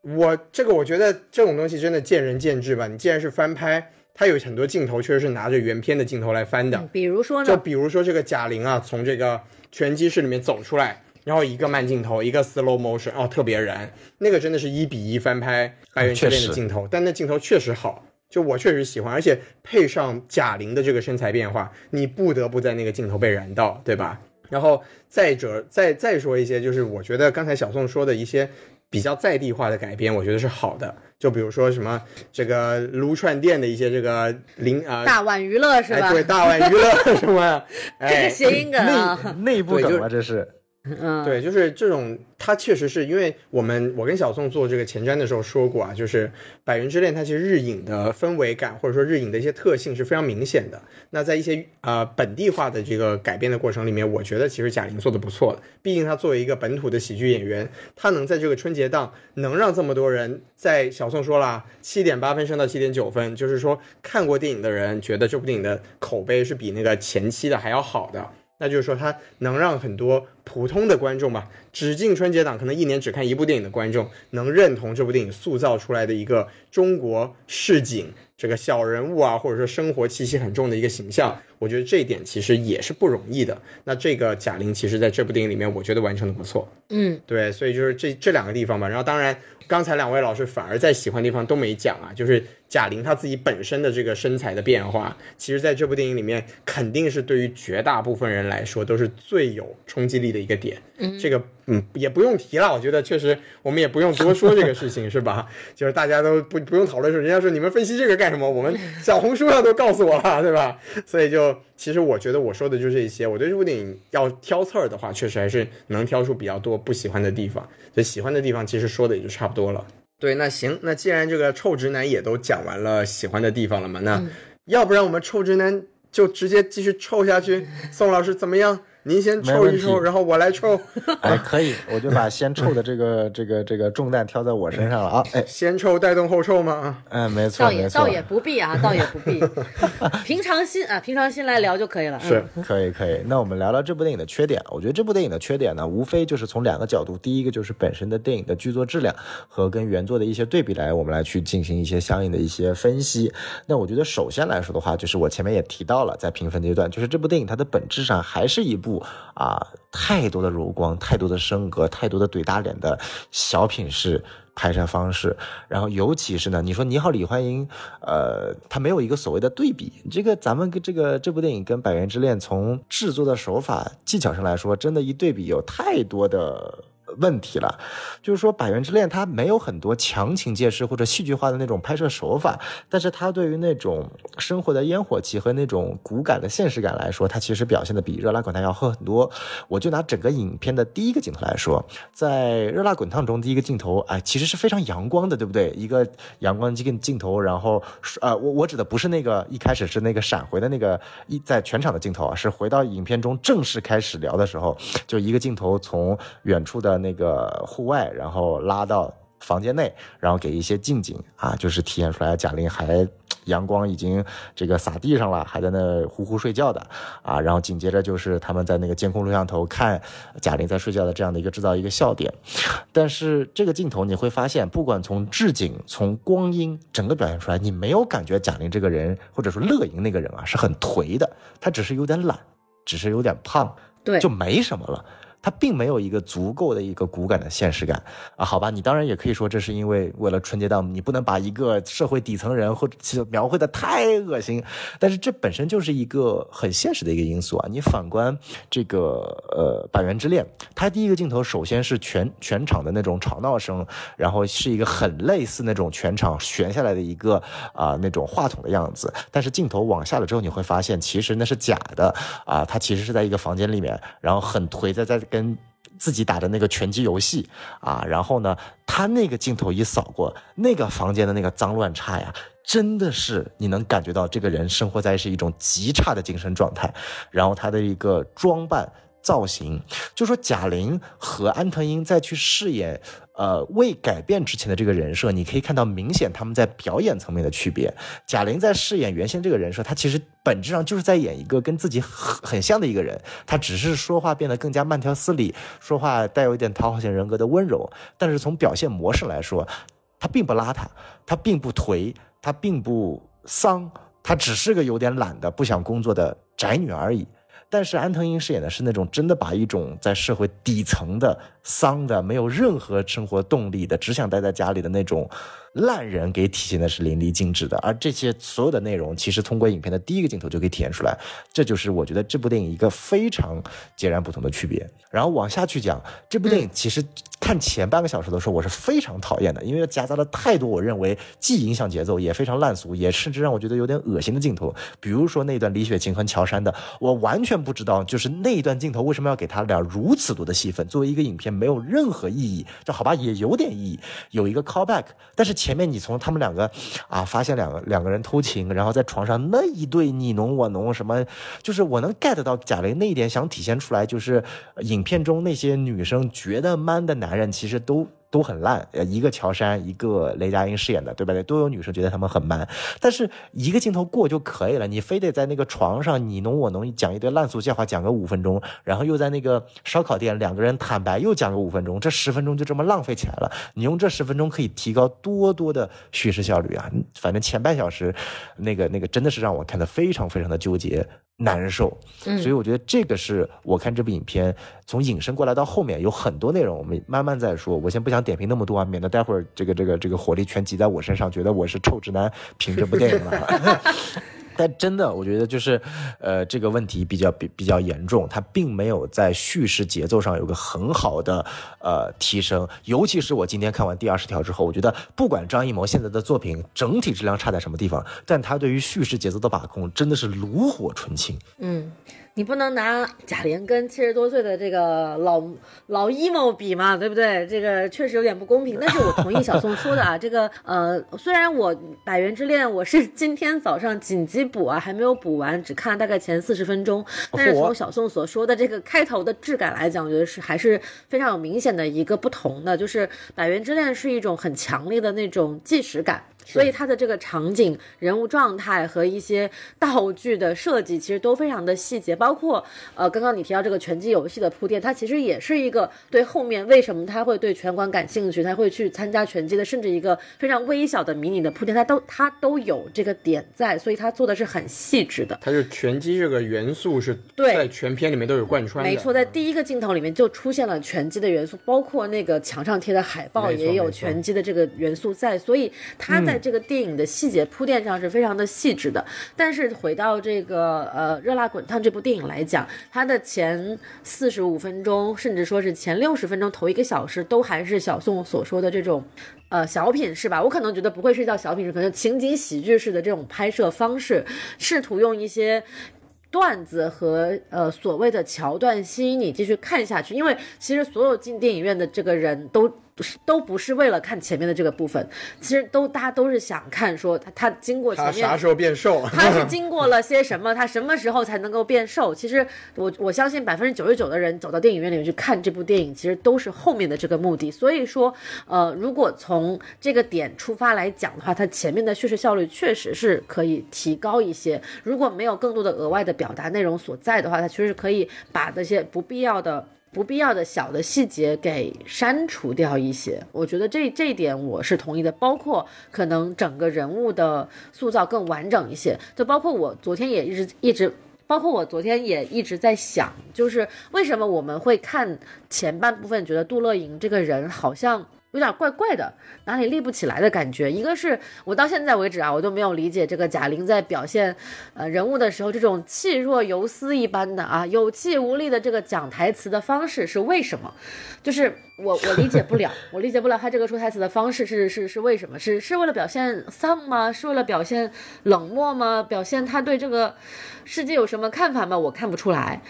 我这个我觉得这种东西真的见仁见智吧。你既然是翻拍，它有很多镜头确实是拿着原片的镜头来翻的。比如说呢，就比如说这个贾玲啊，从这个拳击室里面走出来，然后一个慢镜头，一个 slow motion，哦，特别燃，那个真的是一比一翻拍《白猿之恋》确实的镜头，但那镜头确实好。就我确实喜欢，而且配上贾玲的这个身材变化，你不得不在那个镜头被燃到，对吧？然后再者再再说一些，就是我觉得刚才小宋说的一些比较在地化的改编，我觉得是好的。就比如说什么这个撸串店的一些这个零啊，大碗娱乐是吧？哎对大碗娱乐什么，这哎个谐音梗啊，内部梗了，这是。嗯，对，就是这种，它确实是因为我们我跟小宋做这个前瞻的时候说过啊，就是《百元之恋》它其实日影的氛围感或者说日影的一些特性是非常明显的。那在一些呃本地化的这个改编的过程里面，我觉得其实贾玲做的不错的。毕竟她作为一个本土的喜剧演员，她能在这个春节档能让这么多人在小宋说了七点八分升到七点九分，就是说看过电影的人觉得这部电影的口碑是比那个前期的还要好的。那就是说，它能让很多普通的观众吧，只进春节档，可能一年只看一部电影的观众，能认同这部电影塑造出来的一个中国市井这个小人物啊，或者说生活气息很重的一个形象。我觉得这一点其实也是不容易的。那这个贾玲其实在这部电影里面，我觉得完成的不错。嗯，对，所以就是这这两个地方吧。然后当然，刚才两位老师反而在喜欢的地方都没讲啊，就是贾玲她自己本身的这个身材的变化，其实在这部电影里面肯定是对于绝大部分人来说都是最有冲击力的一个点。嗯，这个嗯也不用提了，我觉得确实我们也不用多说这个事情，是吧？就是大家都不不用讨论说，人家说你们分析这个干什么？我们小红书上都告诉我了，对吧？所以就其实我觉得我说的就这些。我对这部电影要挑刺儿的话，确实还是能挑出比较多不喜欢的地方。所以喜欢的地方其实说的也就差不多了。对，那行，那既然这个臭直男也都讲完了喜欢的地方了嘛，那要不然我们臭直男就直接继续臭下去。宋老师怎么样？您先抽一抽，然后我来抽。哎，可以，我就把先抽的这个 这个这个重担挑在我身上了啊！哎，先抽带动后抽嘛？啊，嗯，没错倒也倒，也不必啊，倒也不必，平常心啊，平常心来聊就可以了。是嗯可以可以。那我们聊聊这部电影的缺点。我觉得这部电影的缺点呢，无非就是从两个角度，第一个就是本身的电影的剧作质量和跟原作的一些对比来，我们来去进行一些相应的一些分析。那我觉得首先来说的话，就是我前面也提到了，在评分阶段，就是这部电影它的本质上还是一部啊太多的柔光、太多的升格、太多的怼大脸的小品式拍摄方式，然后尤其是呢，你说《你好，李焕英》，呃，它没有一个所谓的对比，这个咱们跟这个这部电影跟《百元之恋》从制作的手法技巧上来说，真的一对比有太多的。问题了，就是说《百元之恋》它没有很多强情节式或者戏剧化的那种拍摄手法，但是它对于那种生活的烟火气和那种骨感的现实感来说，它其实表现的比《热辣滚烫》要好很多。我就拿整个影片的第一个镜头来说，在《热辣滚烫》中第一个镜头，哎，其实是非常阳光的，对不对？一个阳光镜镜头，然后呃，我我指的不是那个一开始是那个闪回的那个一在全场的镜头啊，是回到影片中正式开始聊的时候，就一个镜头从远处的。那个户外，然后拉到房间内，然后给一些近景啊，就是体现出来贾玲还阳光已经这个洒地上了，还在那呼呼睡觉的啊，然后紧接着就是他们在那个监控录像头看贾玲在睡觉的这样的一个制造一个笑点，但是这个镜头你会发现，不管从置景、从光阴，整个表现出来，你没有感觉贾玲这个人或者说乐莹那个人啊是很颓的，她只是有点懒，只是有点胖，对，就没什么了。它并没有一个足够的一个骨感的现实感啊，好吧，你当然也可以说这是因为为了春节档，你不能把一个社会底层人或者描绘的太恶心，但是这本身就是一个很现实的一个因素啊。你反观这个呃《百元之恋》，它第一个镜头首先是全全场的那种吵闹声，然后是一个很类似那种全场悬下来的一个啊那种话筒的样子，但是镜头往下了之后，你会发现其实那是假的啊，它其实是在一个房间里面，然后很颓在在。跟自己打的那个拳击游戏啊，然后呢，他那个镜头一扫过，那个房间的那个脏乱差呀，真的是你能感觉到这个人生活在是一种极差的精神状态。然后他的一个装扮造型，就说贾玲和安藤英再去饰演。呃，未改变之前的这个人设，你可以看到明显他们在表演层面的区别。贾玲在饰演原先这个人设，她其实本质上就是在演一个跟自己很很像的一个人，她只是说话变得更加慢条斯理，说话带有一点讨好型人格的温柔。但是从表现模式来说，她并不邋遢，她并不颓，她并不丧，她只是个有点懒的、不想工作的宅女而已。但是安藤英饰演的是那种真的把一种在社会底层的丧的、没有任何生活动力的、只想待在家里的那种。烂人给体现的是淋漓尽致的，而这些所有的内容，其实通过影片的第一个镜头就可以体现出来，这就是我觉得这部电影一个非常截然不同的区别。然后往下去讲，这部电影其实看前半个小时的时候，我是非常讨厌的，因为夹杂了太多我认为既影响节奏，也非常烂俗，也甚至让我觉得有点恶心的镜头。比如说那段李雪琴和乔杉的，我完全不知道，就是那一段镜头为什么要给他俩如此多的戏份？作为一个影片，没有任何意义。这好吧，也有点意义，有一个 callback，但是。前面你从他们两个啊发现两个两个人偷情，然后在床上那一对你侬我侬什么，就是我能 get 到贾玲那一点想体现出来，就是影片中那些女生觉得 man 的男人其实都。都很烂，呃，一个乔杉，一个雷佳音饰演的，对吧？对，都有女生觉得他们很 man，但是一个镜头过就可以了，你非得在那个床上你侬我侬讲一堆烂俗笑话，讲个五分钟，然后又在那个烧烤店两个人坦白又讲个五分钟，这十分钟就这么浪费起来了。你用这十分钟可以提高多多的叙事效率啊！反正前半小时，那个那个真的是让我看的非常非常的纠结。难受，所以我觉得这个是我看这部影片从引申过来到后面有很多内容，我们慢慢再说。我先不想点评那么多啊，免得待会儿这个这个这个火力全集在我身上，觉得我是臭直男评这部电影了。但真的，我觉得就是，呃，这个问题比较比比较严重，它并没有在叙事节奏上有个很好的呃提升。尤其是我今天看完第二十条之后，我觉得不管张艺谋现在的作品整体质量差在什么地方，但他对于叙事节奏的把控真的是炉火纯青。嗯。你不能拿贾玲跟七十多岁的这个老老 emo 比嘛，对不对？这个确实有点不公平。但是我同意小宋说的啊，这个呃，虽然我《百元之恋》我是今天早上紧急补啊，还没有补完，只看了大概前四十分钟。但是从小宋所说的这个开头的质感来讲，我觉得是还是非常有明显的一个不同的，就是《百元之恋》是一种很强烈的那种即时感。所以它的这个场景、人物状态和一些道具的设计，其实都非常的细节。包括呃，刚刚你提到这个拳击游戏的铺垫，它其实也是一个对后面为什么他会对拳馆感兴趣，他会去参加拳击的，甚至一个非常微小的迷你的铺垫，它都它都有这个点在，所以它做的是很细致的。它就拳击这个元素是对在全片里面都有贯穿的。没错，在第一个镜头里面就出现了拳击的元素，包括那个墙上贴的海报也有拳击的这个元素在，所以它在在这个电影的细节铺垫上是非常的细致的。但是回到这个呃《热辣滚烫》这部电影来讲，它的前四十五分钟，甚至说是前六十分钟头一个小时，都还是小宋所说的这种。呃，小品是吧？我可能觉得不会是叫小品，是可能情景喜剧式的这种拍摄方式，试图用一些段子和呃所谓的桥段吸引你继续看下去，因为其实所有进电影院的这个人都都不是为了看前面的这个部分，其实都大家都是想看说他他经过前面他啥时候变瘦？他是 经过了些什么？他什么时候才能够变瘦？其实我我相信百分之九十九的人走到电影院里面去看这部电影，其实都是后面的这个目的。所以说，呃，如果从这个点出发来讲的话，它前面的叙事效率确实是可以提高一些。如果没有更多的额外的表达内容所在的话，它确实可以把那些不必要的。不必要的小的细节给删除掉一些，我觉得这这一点我是同意的。包括可能整个人物的塑造更完整一些，就包括我昨天也一直一直，包括我昨天也一直在想，就是为什么我们会看前半部分觉得杜乐莹这个人好像。有点怪怪的，哪里立不起来的感觉。一个是我到现在为止啊，我都没有理解这个贾玲在表现呃人物的时候，这种气若游丝一般的啊，有气无力的这个讲台词的方式是为什么？就是我 我理解不了，我理解不了他这个说台词的方式是是是为什么？是是为了表现丧吗？是为了表现冷漠吗？表现他对这个世界有什么看法吗？我看不出来。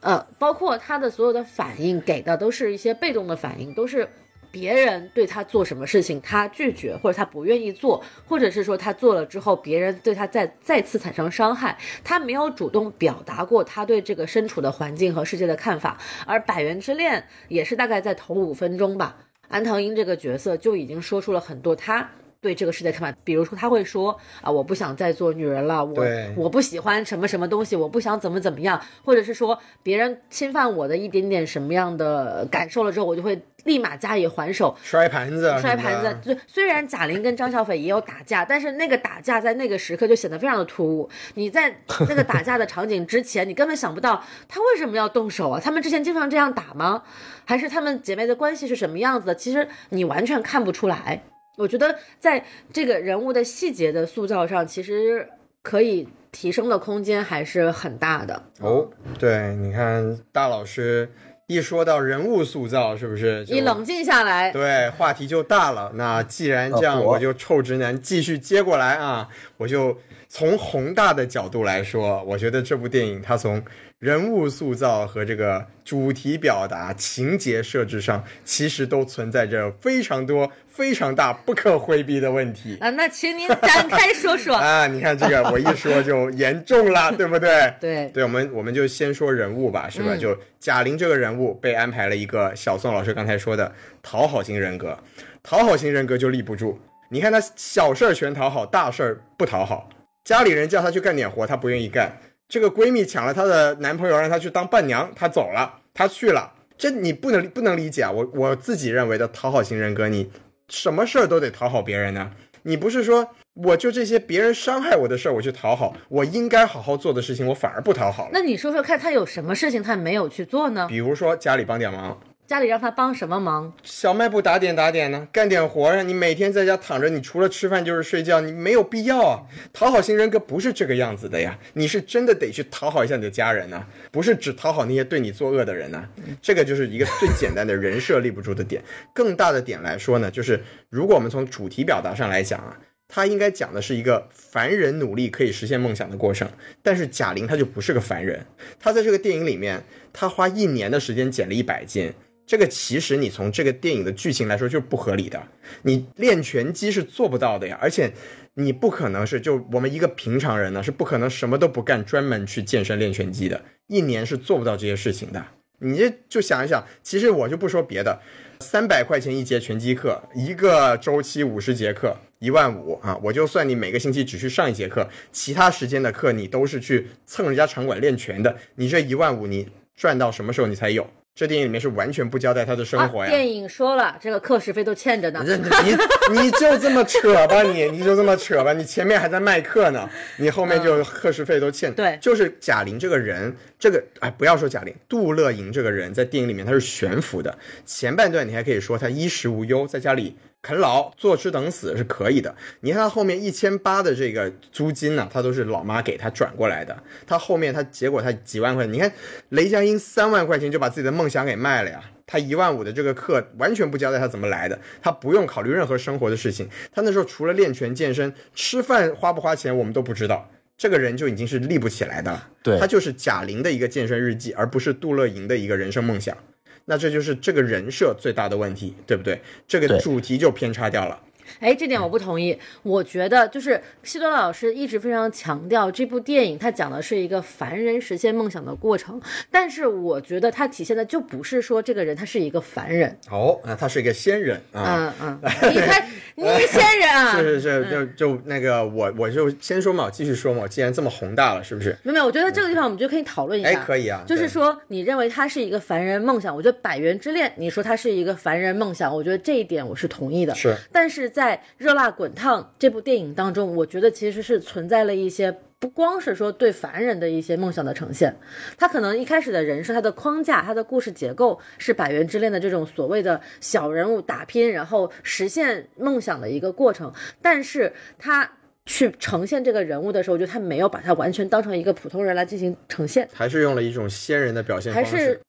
呃，包括他的所有的反应给的都是一些被动的反应，都是。别人对他做什么事情，他拒绝或者他不愿意做，或者是说他做了之后，别人对他再再次产生伤害，他没有主动表达过他对这个身处的环境和世界的看法。而《百元之恋》也是大概在头五分钟吧，安藤英这个角色就已经说出了很多他。对这个世界看法，比如说他会说啊，我不想再做女人了，我我不喜欢什么什么东西，我不想怎么怎么样，或者是说别人侵犯我的一点点什么样的感受了之后，我就会立马加以还手，摔盘子啊，摔盘。子。就虽然贾玲跟张小斐也有打架，但是那个打架在那个时刻就显得非常的突兀。你在那个打架的场景之前，你根本想不到他为什么要动手啊？他们之前经常这样打吗？还是他们姐妹的关系是什么样子的？其实你完全看不出来。我觉得在这个人物的细节的塑造上，其实可以提升的空间还是很大的。哦，对，你看大老师一说到人物塑造，是不是就你冷静下来，对，话题就大了。那既然这样，我就臭直男继续接过来啊！我就从宏大的角度来说，我觉得这部电影它从人物塑造和这个主题表达、情节设置上，其实都存在着非常多、非常大、不可回避的问题。啊，那请您展开说说。啊，你看这个，我一说就严重了，对不对？对 对，我们我们就先说人物吧，是吧？嗯就贾玲这个人物被安排了一个小宋老师刚才说的讨好型人格，讨好型人格就立不住。你看他小事儿全讨好，大事儿不讨好。家里人叫他去干点活，他不愿意干。这个闺蜜抢了她的男朋友，让她去当伴娘，她走了，她去了。这你不能不能理解啊！我我自己认为的讨好型人格，你什么事儿都得讨好别人呢？你不是说我就这些别人伤害我的事儿我去讨好，我应该好好做的事情我反而不讨好了。那你说说看，他有什么事情他没有去做呢？比如说家里帮点忙，家里让他帮什么忙？小卖部打点打点呢，干点活儿。你每天在家躺着，你除了吃饭就是睡觉，你没有必要啊。讨好型人格不是这个样子的呀，你是真的得去讨好一下你的家人呢、不是只讨好那些对你作恶的人呢、这个就是一个最简单的人设立不住的点。更大的点来说呢，就是如果我们从主题表达上来讲啊。他应该讲的是一个凡人努力可以实现梦想的过程，但是贾玲她就不是个凡人，她在这个电影里面，她花一年的时间减了一百斤，这个其实你从这个电影的剧情来说就是不合理的，你练拳击是做不到的呀，而且你不可能是就我们一个平常人呢是不可能什么都不干，专门去健身练拳击的，一年是做不到这些事情的。你这就想一想，其实我就不说别的，三百块钱一节拳击课，一个周期五十节课，一万五啊！我就算你每个星期只去上一节课，其他时间的课你都是去蹭人家场馆练拳的，你这一万五你赚到什么时候你才有？这电影里面是完全不交代他的生活啊。呀。电影说了，这个课时费都欠着呢。这你你就这么扯吧，你你就这么扯吧，你前面还在卖课呢，你后面就课时费都欠。对就是贾玲这个人，这个哎，不要说贾玲，杜乐莹这个人在电影里面他是悬浮的。前半段你还可以说他衣食无忧，在家里啃老坐吃等死是可以的。你看他后面一千八的这个租金呢、他都是老妈给他转过来的。他后面他结果他几万块钱，你看雷佳音三万块钱就把自己的梦想给卖了呀。他一万五的这个课完全不交代他怎么来的，他不用考虑任何生活的事情。他那时候除了练拳健身，吃饭花不花钱我们都不知道。这个人就已经是立不起来的了。对他就是贾玲的一个健身日记，而不是杜乐莹的一个人生梦想。那这就是这个人设最大的问题，对不对？这个主题就偏差掉了。哎，这点我不同意。我觉得就是希多老师一直非常强调这部电影，它讲的是一个凡人实现梦想的过程。但是我觉得它体现的就不是说这个人他是一个凡人。哦，那他是一个仙人啊。嗯嗯，你看你仙人啊，是是是，就就那个我我就先说嘛，我继续说嘛。既然这么宏大了，是不是？没有没有，我觉得这个地方我们就可以讨论一下。哎，可以啊。就是说，你认为他是一个凡人梦想，我觉得《百元之恋》，你说他是一个凡人梦想，我觉得这一点我是同意的。是，但是在《热辣滚烫》这部电影当中，我觉得其实是存在了一些。不光是说对凡人的一些梦想的呈现，他可能一开始的人设、他的框架、他的故事结构是《百元之恋》的这种所谓的小人物打拼，然后实现梦想的一个过程，但是他去呈现这个人物的时候，我觉得他没有把他完全当成一个普通人来进行呈现，还是用了一种仙人的表现方式。还是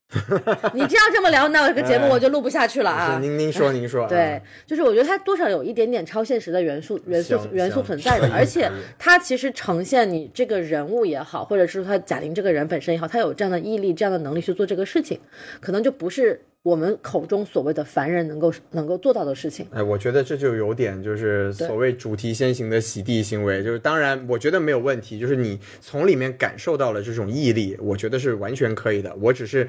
你这样这么聊，那我这个节目我就录不下去了是啊。您您说您说。对啊，，就是我觉得他多少有一点点超现实的元素、元素、元素存在的，而且可以它其实呈现你这个人物也好，或者是说他贾玲这个人本身也好，他有这样的毅力、这样的能力去做这个事情，可能就不是我们口中所谓的凡人能够能够做到的事情。哎，我觉得这就有点就是所谓主题先行的洗地行为，就是当然我觉得没有问题，就是你从里面感受到了这种毅力，我觉得是完全可以的。我只是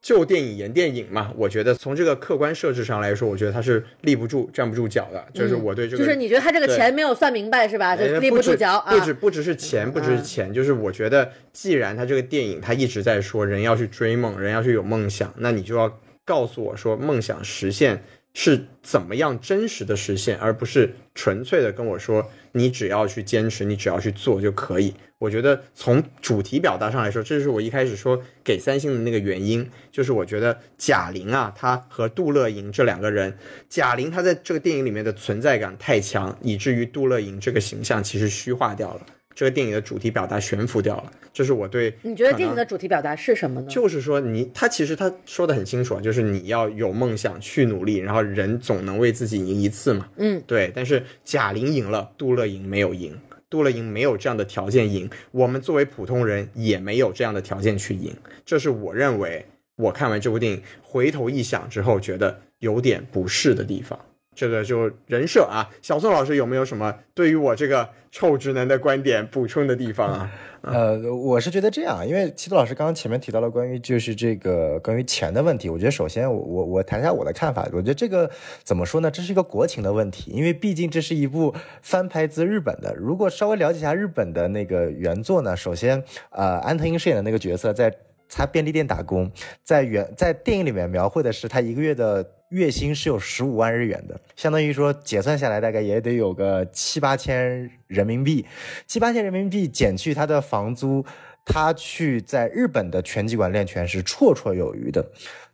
就电影演电影嘛，我觉得从这个客观设置上来说，我觉得它是立不住、站不住脚的，就是我对这个。就是你觉得他这个钱没有算明白是吧？就哎立不住脚啊。不止不只是钱，不只是钱，就是我觉得，既然他这个电影他一直在说人要去追梦，人要去有梦想，那你就要告诉我说梦想实现是怎么样真实的实现，而不是纯粹的跟我说你只要去坚持，你只要去做就可以。我觉得从主题表达上来说，这是我一开始说给三星的那个原因，就是我觉得贾玲啊，她和杜乐莹这两个人，贾玲她在这个电影里面的存在感太强，以至于杜乐莹这个形象其实虚化掉了，这个电影的主题表达悬浮掉了。这是我对你觉得电影的主题表达是什么呢？就是说你，他其实他说的很清楚啊，就是你要有梦想去努力，然后人总能为自己赢一次嘛。嗯，对。但是贾玲赢了，杜乐莹没有赢，杜乐莹没有这样的条件赢，我们作为普通人也没有这样的条件去赢。这是我认为我看完这部电影回头一想之后觉得有点不适的地方。这个就人设啊，小宋老师有没有什么对于我这个臭直男的观点补充的地方啊？呃，我是觉得这样，因为七度老师刚刚前面提到了关于就是这个关于钱的问题，我觉得首先我我我谈一下我的看法，我觉得这个怎么说呢？这是一个国情的问题，因为毕竟这是一部翻拍自日本的。如果稍微了解一下日本的那个原作呢，首先呃，安藤樱饰演的那个角色在他便利店打工，在原在电影里面描绘的是他一个月的月薪是有十五万日元的，相当于说结算下来大概也得有个七八千人民币，七八千人民币减去他的房租，他去在日本的拳击馆练拳是绰绰有余的。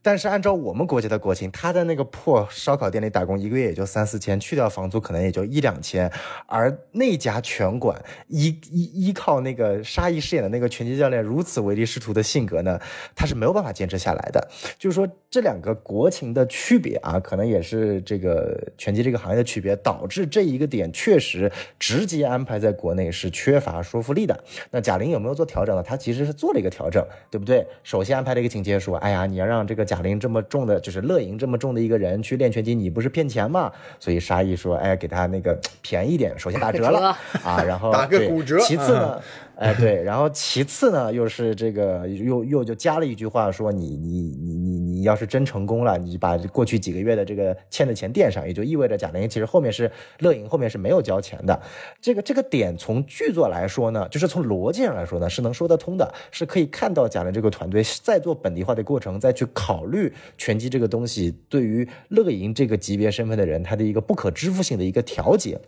但是按照我们国家的国情，他在那个破烧烤店里打工，一个月也就三四千，去掉房租可能也就一两千。而那家拳馆依依依靠那个沙溢饰演的那个拳击教练如此唯利是图的性格呢，他是没有办法坚持下来的。就是说这两个国情的区别啊，可能也是这个拳击这个行业的区别，导致这一个点确实直接安排在国内是缺乏说服力的。那贾玲有没有做调整呢？她其实是做了一个调整，对不对？首先安排了一个情节说，哎呀，你要让这个贾贾玲这么重的，就是乐莹这么重的一个人去练拳击，你不是骗钱吗？所以沙溢说，哎，给他那个 便宜点，首先打折了啊，然后打个对骨折其次呢，哎对，然后其次呢，又是这个又又就加了一句话说你你你你你要是真成功了，你把过去几个月的这个欠的钱垫上，也就意味着贾玲其实后面是乐莹后面是没有交钱的。这个这个点从剧作来说呢，就是从逻辑上来说呢，是能说得通的，是可以看到贾玲这个团队在做本地化的过程，再去考虑拳击这个东西对于乐莹这个级别身份的人他的一个不可支付性的一个调节。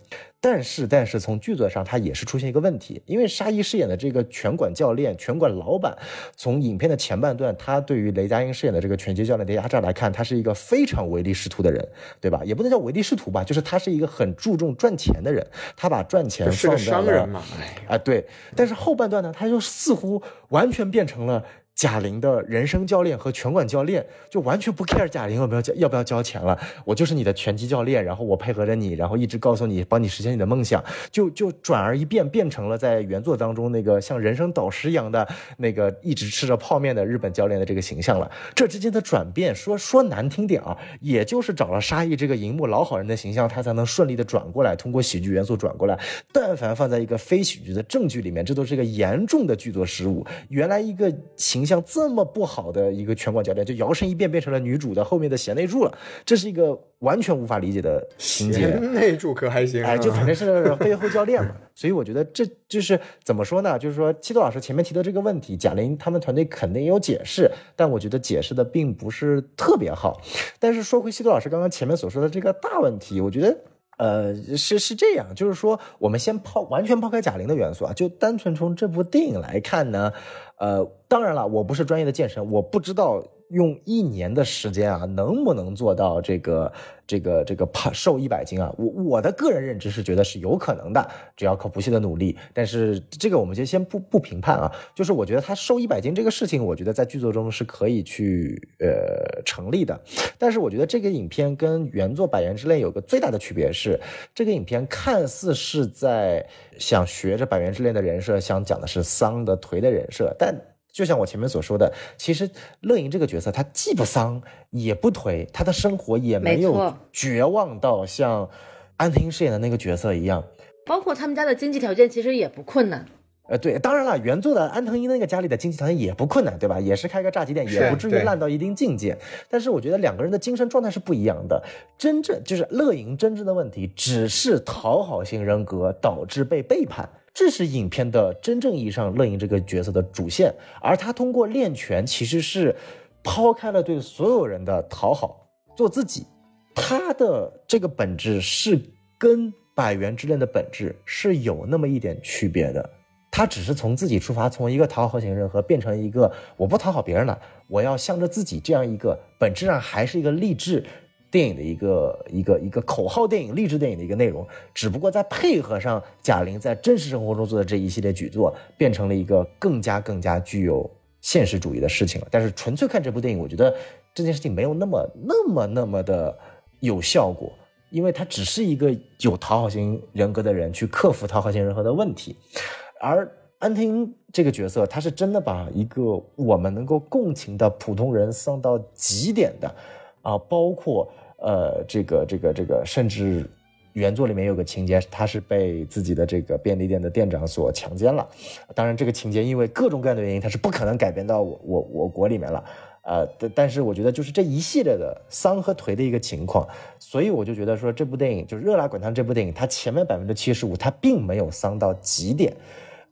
但是，但是从剧作上，它也是出现一个问题，因为沙溢饰演的这个拳馆教练、拳馆老板，从影片的前半段，他对于雷佳音饰演的这个拳击教练的压榨来看，他是一个非常唯利是图的人，对吧？也不能叫唯利是图吧，就是他是一个很注重赚钱的人，他把赚钱放在了商人嘛，哎，啊，对。但是后半段呢，他又似乎完全变成了贾玲的人生教练和拳馆教练，就完全不 care 贾玲要不要交要不要交钱了。我就是你的拳击教练，然后我配合着你，然后一直告诉你，帮你实现你的梦想，就就转而一变，变成了在原作当中那个像人生导师一样的那个一直吃着泡面的日本教练的这个形象了。这之间的转变，说说难听点啊，也就是找了沙溢这个荧幕老好人的形象，他才能顺利的转过来，通过喜剧元素转过来。但凡放在一个非喜剧的正剧里面，这都是一个严重的剧作失误。原来一个形象这么不好的一个拳馆教练，就摇身一变变成了女主的后面的贤内助了，这是一个完全无法理解的情节。贤内助可还行啊，哎，就反正是背后教练嘛，所以我觉得这就是怎么说呢？就是说七豆老师前面提的这个问题，贾玲他们团队肯定也有解释，但我觉得解释的并不是特别好。但是说回西多老师刚刚前面所说的这个大问题，我觉得。呃，是是这样，就是说，我们先抛完全抛开贾玲的元素啊，就单纯从这部电影来看呢，呃，当然了，我不是专业的健身，我不知道用一年的时间啊，能不能做到这个这个这个胖瘦一百斤啊？我我的个人认知是觉得是有可能的，只要靠不懈的努力。但是这个我们就先不不评判啊，就是我觉得他瘦一百斤这个事情，我觉得在剧作中是可以去呃成立的。但是我觉得这个影片跟原作《百元之恋》有个最大的区别是，这个影片看似是在想学着《百元之恋》的人设，想讲的是丧的颓的人设，但就像我前面所说的，其实乐莹这个角色，她既不丧也不颓，她的生活也没有绝望到像安藤樱饰演的那个角色一样。包括他们家的经济条件其实也不困难。呃，对，当然了，原作的安藤英那个家里的经济条件也不困难，对吧？也是开个炸鸡店，也不至于烂到一定境界。但是我觉得两个人的精神状态是不一样的。真正就是乐莹真正的问题，只是讨好型人格导致被背叛。这是影片的真正意义上乐莹这个角色的主线，而他通过练拳其实是抛开了对所有人的讨好，做自己。他的这个本质是跟《百元之恋》的本质是有那么一点区别的。他只是从自己出发，从一个讨好型人格变成一个我不讨好别人了，我要向着自己这样一个本质上还是一个励志电影的一个一个一个口号电影、励志电影的一个内容，只不过在配合上贾玲在真实生活中做的这一系列举措，变成了一个更加更加具有现实主义的事情了。但是纯粹看这部电影，我觉得这件事情没有那么那么那么的有效果。因为他只是一个有讨好型人格的人去克服讨好型人格的问题，而安藤这个角色，他是真的把一个我们能够共情的普通人丧到极点的，啊，包括呃这个这个这个，甚至原作里面有个情节，他是被自己的这个便利店的店长所强奸了。当然，这个情节因为各种各样的原因，它是不可能改编到我我我国里面了。呃，但但是我觉得就是这一系列的丧和颓的一个情况，所以我就觉得说这部电影就是《热辣滚烫》这部电影，它前面百分之七十五它并没有丧到极点，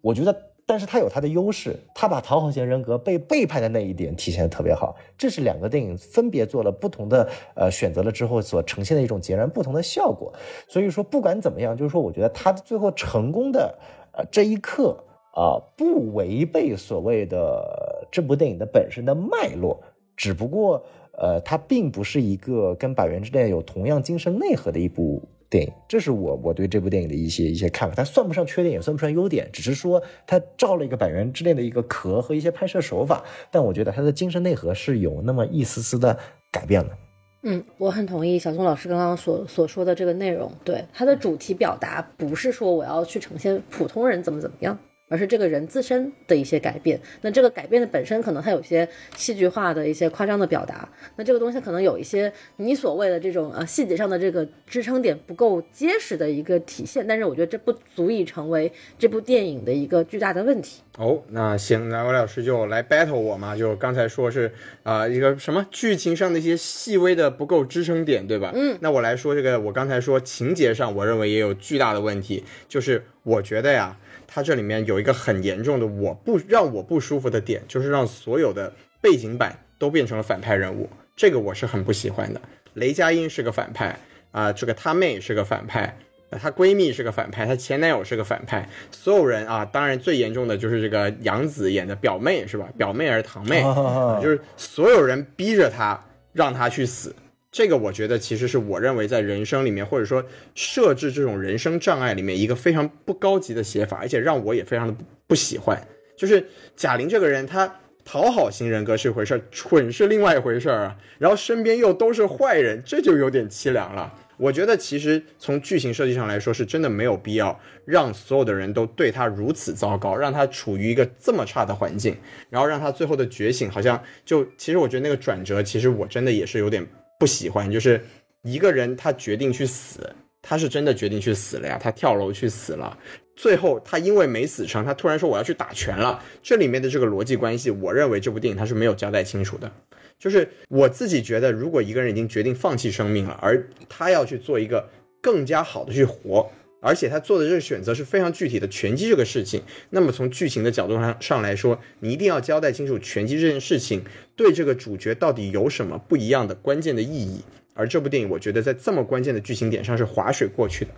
我觉得，但是他有他的优势，他把讨好型人格被背叛的那一点体现的特别好，这是两个电影分别做了不同的呃选择了之后所呈现的一种截然不同的效果，所以说不管怎么样，就是说我觉得他最后成功的呃这一刻。啊，不违背所谓的这部电影的本身的脉络，只不过呃，它并不是一个跟《百元之恋》有同样精神内核的一部电影，这是我我对这部电影的一些一些看法。它算不上缺点，也算不上优点，只是说它照了一个《百元之恋》的一个壳和一些拍摄手法，但我觉得它的精神内核是有那么一丝丝的改变的。嗯，我很同意小宋老师刚刚所所说的这个内容。对它的主题表达不是说我要去呈现普通人怎么怎么样，而是这个人自身的一些改变。那这个改变的本身可能它有些戏剧化的一些夸张的表达，那这个东西可能有一些你所谓的这种呃细节上的这个支撑点不够结实的一个体现。但是我觉得这不足以成为这部电影的一个巨大的问题。哦，那行，那魏老师就来 battle 我嘛，就刚才说是啊、一个什么剧情上的一些细微的不够支撑点，对吧？嗯，那我来说这个，我刚才说情节上，我认为也有巨大的问题，就是我觉得呀，它这里面有一个很严重的我不让我不舒服的点，就是让所有的背景板都变成了反派人物，这个我是很不喜欢的。雷佳音是个反派啊、这个她妹是个反派。她闺蜜是个反派，她前男友是个反派，所有人啊，当然最严重的就是这个杨紫演的表妹是吧？表妹还是堂妹，啊就是所有人逼着她让她去死。这个我觉得其实是我认为在人生里面，或者说设置这种人生障碍里面一个非常不高级的写法，而且让我也非常的不喜欢。就是贾玲这个人，她讨好型人格是一回事儿，蠢是另外一回事儿啊。然后身边又都是坏人，这就有点凄凉了。我觉得其实从剧情设计上来说，是真的没有必要让所有的人都对他如此糟糕，让他处于一个这么差的环境，然后让他最后的觉醒好像就其实我觉得那个转折，其实我真的也是有点不喜欢，就是一个人他决定去死，他是真的决定去死了呀，他跳楼去死了。最后他因为没死成，他突然说我要去打拳了。这里面的这个逻辑关系，我认为这部电影他是没有交代清楚的。就是我自己觉得，如果一个人已经决定放弃生命了，而他要去做一个更加好的去活，而且他做的这个选择是非常具体的拳击这个事情，那么从剧情的角度上上来说，你一定要交代清楚拳击这件事情对这个主角到底有什么不一样的关键的意义。而这部电影，我觉得在这么关键的剧情点上是划水过去的。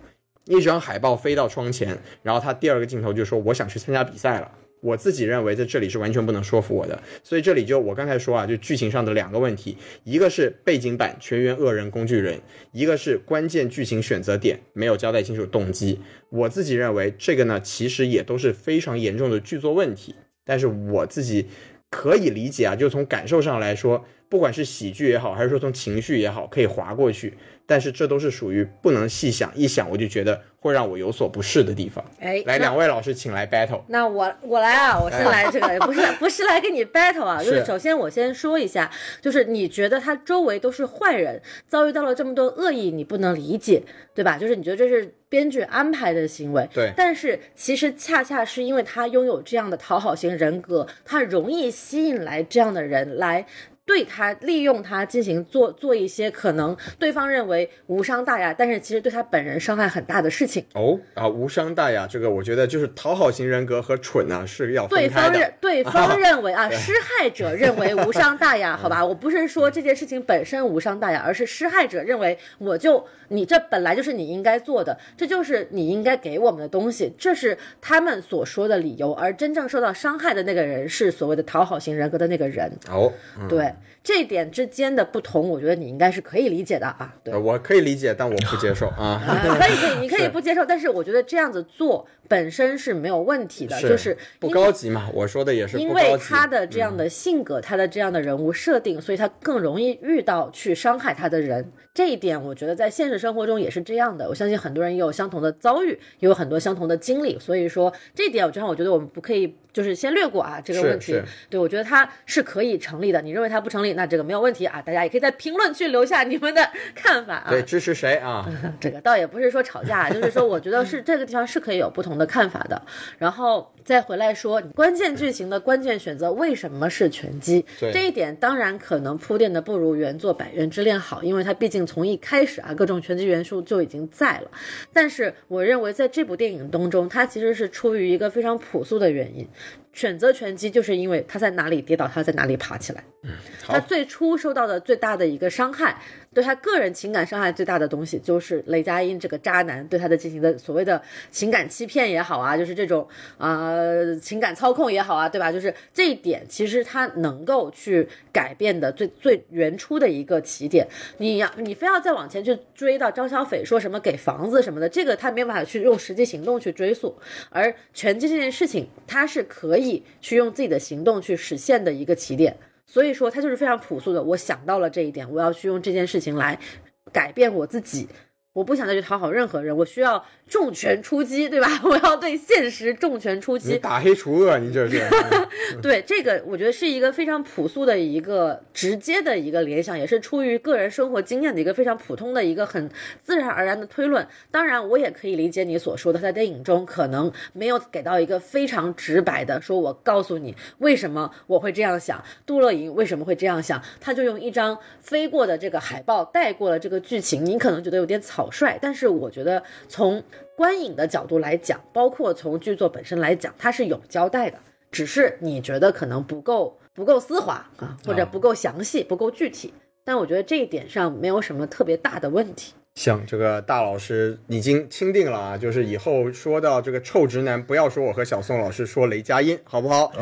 一张海报飞到窗前，然后他第二个镜头就说：“我想去参加比赛了。”我自己认为在这里是完全不能说服我的，所以这里就我刚才说啊，就剧情上的两个问题，一个是背景板全员恶人工具人，一个是关键剧情选择点没有交代清楚动机。我自己认为这个呢，其实也都是非常严重的剧作问题，但是我自己可以理解啊，就从感受上来说，不管是喜剧也好，还是说从情绪也好，可以划过去。但是这都是属于不能细想，一想我就觉得会让我有所不适的地方。来，哎来两位老师，请来 battle。那我我来啊，我先来这个，不是不是来跟你 battle 啊，就是是首先我先说一下，就是你觉得他周围都是坏人，遭遇到了这么多恶意，你不能理解，对吧？就是你觉得这是编剧安排的行为，对但是其实恰恰是因为他拥有这样的讨好型人格，他容易吸引来这样的人来。对他利用他进行做做一些可能对方认为无伤大雅，但是其实对他本人伤害很大的事情。哦啊，无伤大雅，这个我觉得就是讨好型人格和蠢呢、是要对方认。对方认为啊，施害者认为无伤大雅，好吧？我不是说这件事情本身无伤大雅，而是施害者认为我就你这本来就是你应该做的，这就是你应该给我们的东西，这是他们所说的理由。而真正受到伤害的那个人是所谓的讨好型人格的那个人。哦，对这点之间的不同，我觉得你应该是可以理解的啊。对呃，我可以理解，但我不接受啊。啊，可以可以，你可以不接受，但是我觉得这样子做本身是没有问题的，是就是不高级嘛，我说的也是因为。他的这样的性格，他的这样的人物设定，所以他更容易遇到去伤害他的人。这一点，我觉得在现实生活中也是这样的。我相信很多人也有相同的遭遇，也有很多相同的经历。所以说，这一点，我觉得我觉得我们不可以就是先略过啊这个问题。对我觉得它是可以成立的。你认为它不成立，那这个没有问题啊。大家也可以在评论区留下你们的 看法啊。对支持谁啊？这个倒也不是说吵架，就是说我觉得是这个地方是可以有不同的看法的。然后再回来说关键剧情的关键选择为什么是拳击？对这一点当然可能铺垫的不如原作《百元之恋》好，因为它毕竟从一开始啊各种拳击元素就已经在了。但是我认为在这部电影当中，它其实是出于一个非常朴素的原因。选择拳击，就是因为他在哪里跌倒，他在哪里爬起来。嗯他最初受到的最大的一个伤害，对他个人情感伤害最大的东西，就是雷佳音这个渣男对他的进行的所谓的情感欺骗也好啊，就是这种啊、呃情感操控也好啊，对吧？就是这一点，其实他能够去改变的最最原初的一个起点。你要你非要再往前去追到张小斐说什么给房子什么的，这个他没有办法去用实际行动去追溯。而拳击这件事情，它是可以去用自己的行动去实现的一个起点。所以说，他就是非常朴素的。我想到了这一点，我要去用这件事情来改变我自己。我不想再去讨好任何人，我需要重拳出击，对吧？我要对现实重拳出击。你打黑除恶，你这是。对这个，我觉得是一个非常朴素的一个直接的一个联想，也是出于个人生活经验的一个非常普通的一个很自然而然的推论。当然，我也可以理解你所说的，在电影中可能没有给到一个非常直白的说，我告诉你为什么我会这样想，杜乐莹为什么会这样想，他就用一张飞过的这个海报带过了这个剧情，你可能觉得有点草率，但是我觉得从观影的角度来讲，包括从剧作本身来讲，它是有交代的。只是你觉得可能不够不够丝滑啊，或者不够详细、不够具体，但我觉得这一点上没有什么特别大的问题。行，这个大老师已经钦定了啊，就是以后说到这个臭直男，不要说我和小宋老师说雷佳音，好不好？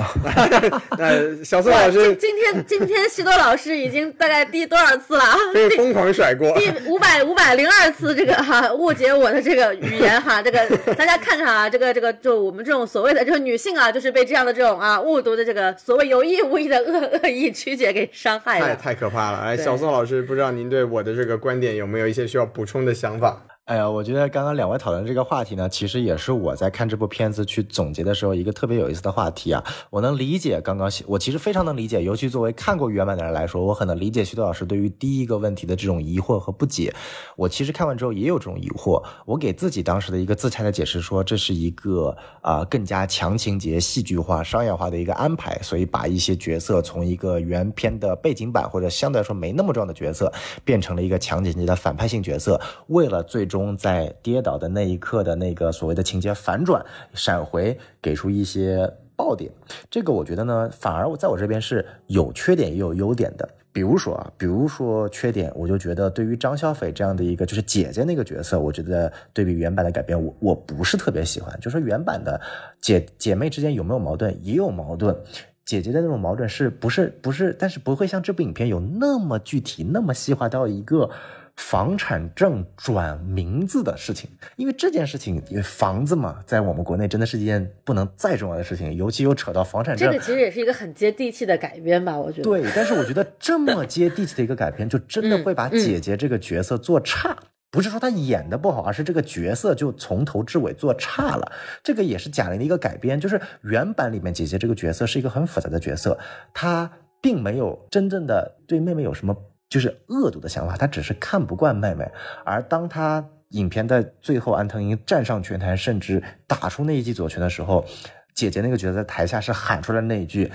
那小宋老师今天今天西多老师已经大概第多少次了啊？被疯狂甩锅，第五百五百零二次这个哈误解我的这个语言哈，这个大家看看啊，这个这个就我们这种所谓的这个女性啊，就是被这样的这种啊误读的这个所谓有意无意的恶恶意曲解给伤害太了。太可怕了。哎，小宋老师，不知道您对我的这个观点有没有一些需要补补充的想法？哎呀，我觉得刚刚两位讨论这个话题呢，其实也是我在看这部片子去总结的时候一个特别有意思的话题啊。我能理解刚刚我其实非常能理解，尤其作为看过原版的人来说，我很能理解徐导老师对于第一个问题的这种疑惑和不解。我其实看完之后也有这种疑惑，我给自己当时的一个自洽的解释说，这是一个啊、更加强情节、戏剧化、商业化的一个安排，所以把一些角色从一个原片的背景板或者相对来说没那么重要的角色，变成了一个强情节的反派性角色，为了最终在跌倒的那一刻的那个所谓的情节反转、闪回，给出一些爆点。这个我觉得呢，反而在我这边是有缺点也有优点的。比如说啊，比如说缺点，我就觉得对于张小斐这样的一个就是姐姐那个角色，我觉得对比原版的改编，我我不是特别喜欢。就说原版的姐姐妹之间有没有矛盾，也有矛盾。姐姐的那种矛盾是不是不是，但是不会像这部影片有那么具体、那么细化到一个房产证转名字的事情，因为这件事情，因为房子嘛，在我们国内真的是一件不能再重要的事情，尤其又扯到房产证这个，其实也是一个很接地气的改编吧，我觉得。对，但是我觉得这么接地气的一个改编，就真的会把姐姐这个角色做差。不是说她演的不好，而是这个角色就从头至尾做差了。这个也是贾玲的一个改编，就是原版里面姐姐这个角色是一个很复杂的角色，她并没有真正的对妹妹有什么就是恶毒的想法，她只是看不惯妹妹。而当她影片的最后，安藤樱站上拳台，甚至打出那一记左拳的时候，姐姐那个角色在台下是喊出来那一句。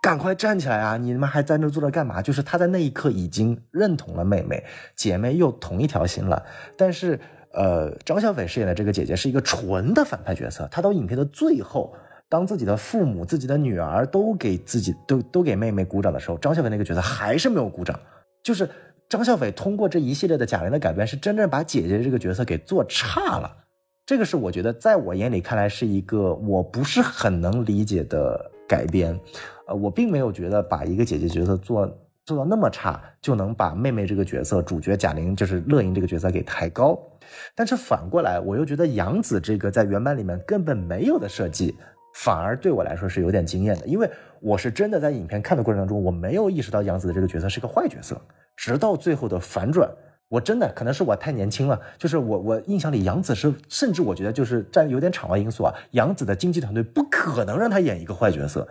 赶快站起来啊！你他妈还在那坐着干嘛？就是他在那一刻已经认同了妹妹，姐妹又同一条心了。但是，呃，张小斐饰演的这个姐姐是一个纯的反派角色，她到影片的最后，当自己的父母、自己的女儿都给自己都都给妹妹鼓掌的时候，张小斐那个角色还是没有鼓掌。就是张小斐通过这一系列的贾玲的改编，是真正把姐姐这个角色给做差了。这个是我觉得在我眼里看来是一个我不是很能理解的改编。呃，我并没有觉得把一个姐姐角色做做到那么差，就能把妹妹这个角色主角贾玲就是乐莹这个角色给抬高。但是反过来，我又觉得杨紫这个在原版里面根本没有的设计，反而对我来说是有点惊艳的，因为我是真的在影片看的过程当中，我没有意识到杨紫的这个角色是个坏角色，直到最后的反转。我真的可能是我太年轻了，就是我我印象里杨紫是，甚至我觉得就是占有点场外因素啊，杨紫的经纪团队不可能让她演一个坏角色，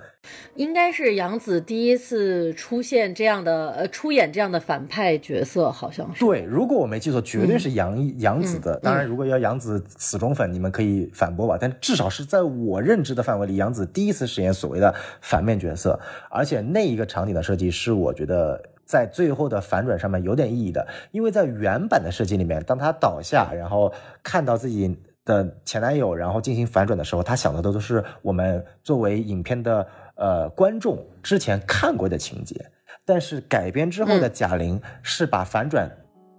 应该是杨紫第一次出现这样的呃出演这样的反派角色，好像是。对，如果我没记错，绝对是杨、杨紫的。当然，如果要杨紫死忠粉，你们可以反驳吧，但至少是在我认知的范围里，杨紫第一次饰演所谓的反面角色，而且那一个场景的设计是我觉得。在最后的反转上面有点意义的，因为在原版的设计里面，当他倒下，然后看到自己的前男友，然后进行反转的时候，他想的都是我们作为影片的呃观众之前看过的情节。但是改编之后的贾玲是把反转，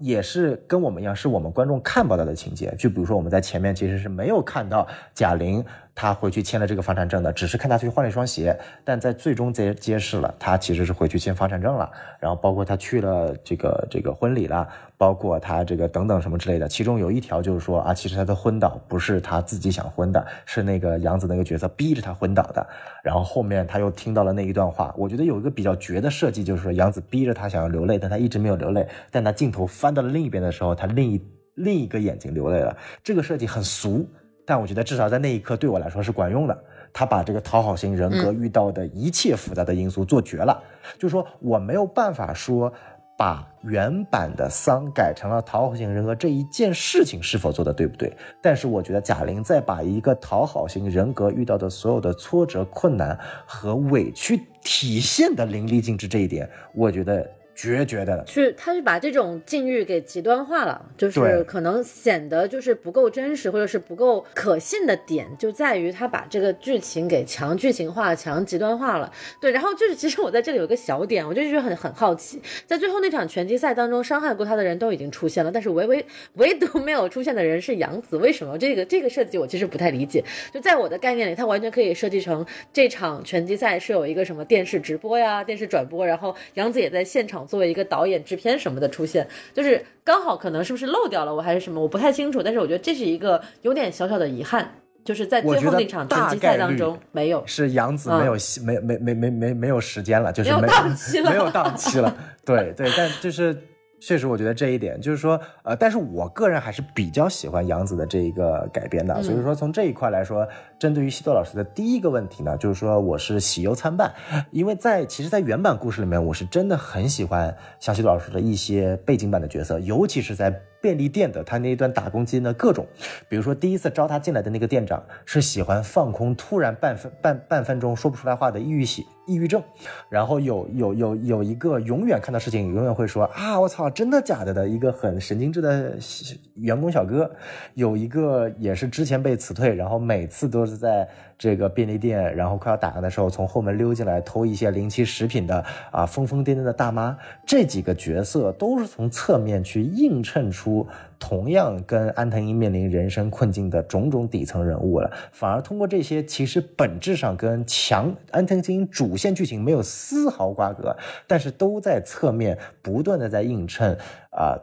也是跟我们一样，是我们观众看不到的情节。就比如说我们在前面其实是没有看到贾玲她回去签了这个房产证的，只是看她去换了一双鞋。但在最终揭揭示了她其实是回去签房产证了，然后包括她去了这个这个婚礼了，包括他这个等等什么之类的。其中有一条就是说啊，其实他的昏倒不是他自己想昏的，是那个杨紫那个角色逼着他昏倒的。然后后面他又听到了那一段话，我觉得有一个比较绝的设计，就是说杨紫逼着他想要流泪，但他一直没有流泪。但他镜头翻到了另一边的时候，他另一另一个眼睛流泪了。这个设计很俗，但我觉得至少在那一刻对我来说是管用的。他把这个讨好型人格遇到的一切复杂的因素做绝了，就是说我没有办法说把原版的桑改成了讨好型人格这一件事情是否做的对不对？但是我觉得贾玲在把一个讨好型人格遇到的所有的挫折、困难和委屈体现的淋漓尽致这一点，我觉得。绝绝的，去他是把这种境遇给极端化了，就是可能显得就是不够真实，或者是不够可信的点，就在于他把这个剧情给强剧情化、强极端化了。对，然后就是其实我在这里有一个小点，我就觉得很很好奇，在最后那场拳击赛当中，伤害过他的人都已经出现了，但是唯唯 唯独没有出现的人是杨紫，为什么？这个这个设计我其实不太理解。就在我的概念里，他完全可以设计成这场拳击赛是有一个什么电视直播呀、电视转播，然后杨紫也在现场作为一个导演、制片什么的出现，就是刚好可能是不是漏掉了我还是什么，我不太清楚。但是我觉得这是一个有点小小的遗憾，就是在最后那场拳击大赛当中没有。是杨紫没有戏、没没没没没没有时间了，就是没有档期了没有档期了。对对，但就是确实，我觉得这一点就是说，呃，但是我个人还是比较喜欢杨子的这一个改编的，所以说从这一块来说，针对于西多老师的第一个问题呢，就是说我是喜忧参半，因为在其实，在原版故事里面，我是真的很喜欢像西多老师的一些背景版的角色，尤其是在。便利店的他那一段打工期间的各种，比如说第一次招他进来的那个店长是喜欢放空，突然半分半半分钟说不出来话的抑郁喜抑郁症，然后有有有有一个永远看到事情永远会说啊我操真的假的的一个很神经质的员工小哥，有一个也是之前被辞退，然后每次都是在这个便利店，然后快要打烊的时候从后门溜进来偷一些临期食品的啊疯疯癫癫的大妈，这几个角色都是从侧面去映衬出。同样跟安藤英面临人生困境的种种底层人物了，反而通过这些，其实本质上跟强安藤英主线剧情没有丝毫瓜葛，但是都在侧面不断的在映衬啊。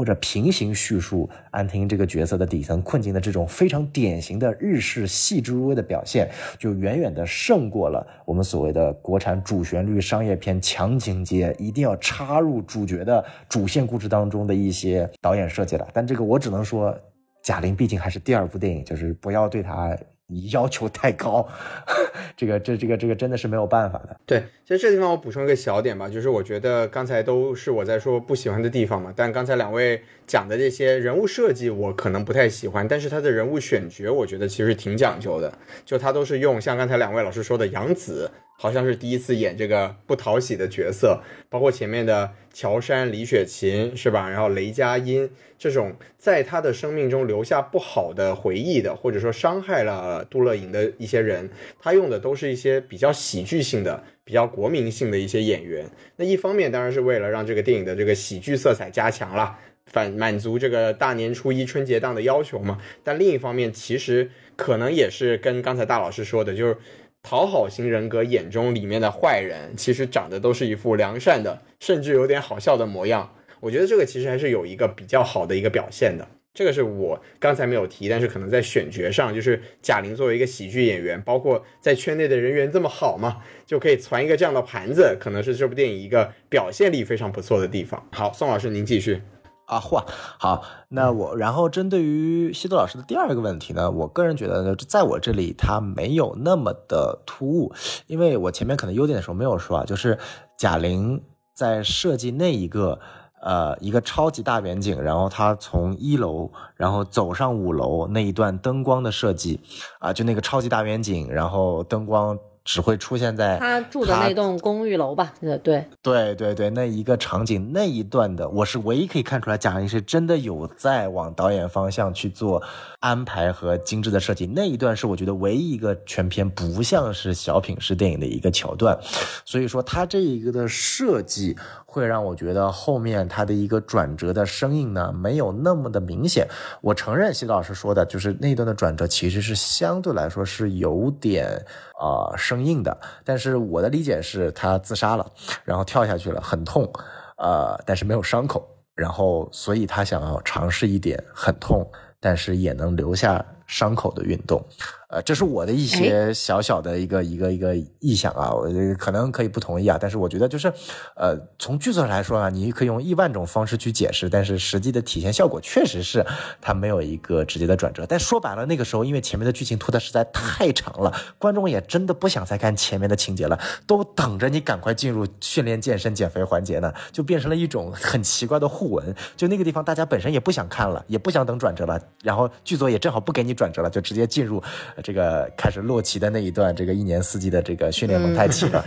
或者平行叙述安藤这个角色的底层困境的这种非常典型的日式细致入微的表现，就远远的胜过了我们所谓的国产主旋律商业片强情节，一定要插入主角的主线故事当中的一些导演设计了。但这个我只能说，贾玲毕竟还是第二部电影，就是不要对她你要求太高，这个这这个这个真的是没有办法的。对，其实这地方我补充一个小点吧，就是我觉得刚才都是我在说不喜欢的地方嘛，但刚才两位讲的这些人物设计我可能不太喜欢，但是他的人物选角我觉得其实挺讲究的，就他都是用像刚才两位老师说的杨紫，好像是第一次演这个不讨喜的角色，包括前面的乔杉、李雪琴是吧？然后雷佳音这种在他的生命中留下不好的回忆的，或者说伤害了杜乐莹的一些人，他用的都是一些比较喜剧性的、比较国民性的一些演员。那一方面当然是为了让这个电影的这个喜剧色彩加强了，反满足这个大年初一春节档的要求嘛。但另一方面，其实可能也是跟刚才大老师说的，就是讨好型人格眼中里面的坏人，其实长得都是一副良善的，甚至有点好笑的模样。我觉得这个其实还是有一个比较好的一个表现的。这个是我刚才没有提，但是可能在选角上，就是贾玲作为一个喜剧演员，包括在圈内的人缘这么好嘛，就可以传一个这样的盘子，可能是这部电影一个表现力非常不错的地方。好，宋老师您继续。啊，嚯，好，那我然后针对于西多老师的第二个问题呢，我个人觉得呢，在我这里它没有那么的突兀，因为我前面可能优点的时候没有说啊，就是贾玲在设计那一个呃一个超级大远景，然后她从一楼然后走上五楼那一段灯光的设计啊，就那个超级大远景，然后灯光。只会出现在他住的那栋公寓楼吧？对对对对对，那一个场景那一段的，我是唯一可以看出来贾玲是真的有在往导演方向去做安排和精致的设计。那一段是我觉得唯一一个全片不像是小品式电影的一个桥段，所以说他这一个的设计会让我觉得后面他的一个转折的声音呢没有那么的明显。我承认席老师说的就是那段的转折其实是相对来说是有点啊。生硬的，但是我的理解是他自杀了，然后跳下去了，很痛，呃，但是没有伤口，然后所以他想要尝试一点很痛，但是也能留下伤口的运动，呃，这是我的一些小小的一个一个一个意向啊，我可能可以不同意啊，但是我觉得就是，呃，从剧作上来说啊，你可以用亿万种方式去解释，但是实际的体现效果确实是它没有一个直接的转折。但说白了，那个时候因为前面的剧情拖得实在太长了，观众也真的不想再看前面的情节了，都等着你赶快进入训练、健身、减肥环节呢，就变成了一种很奇怪的互文。就那个地方，大家本身也不想看了，也不想等转折了，然后剧组也正好不给你转折了，就直接进入呃这个开始洛奇的那一段这个一年四季的这个训练蒙太奇了。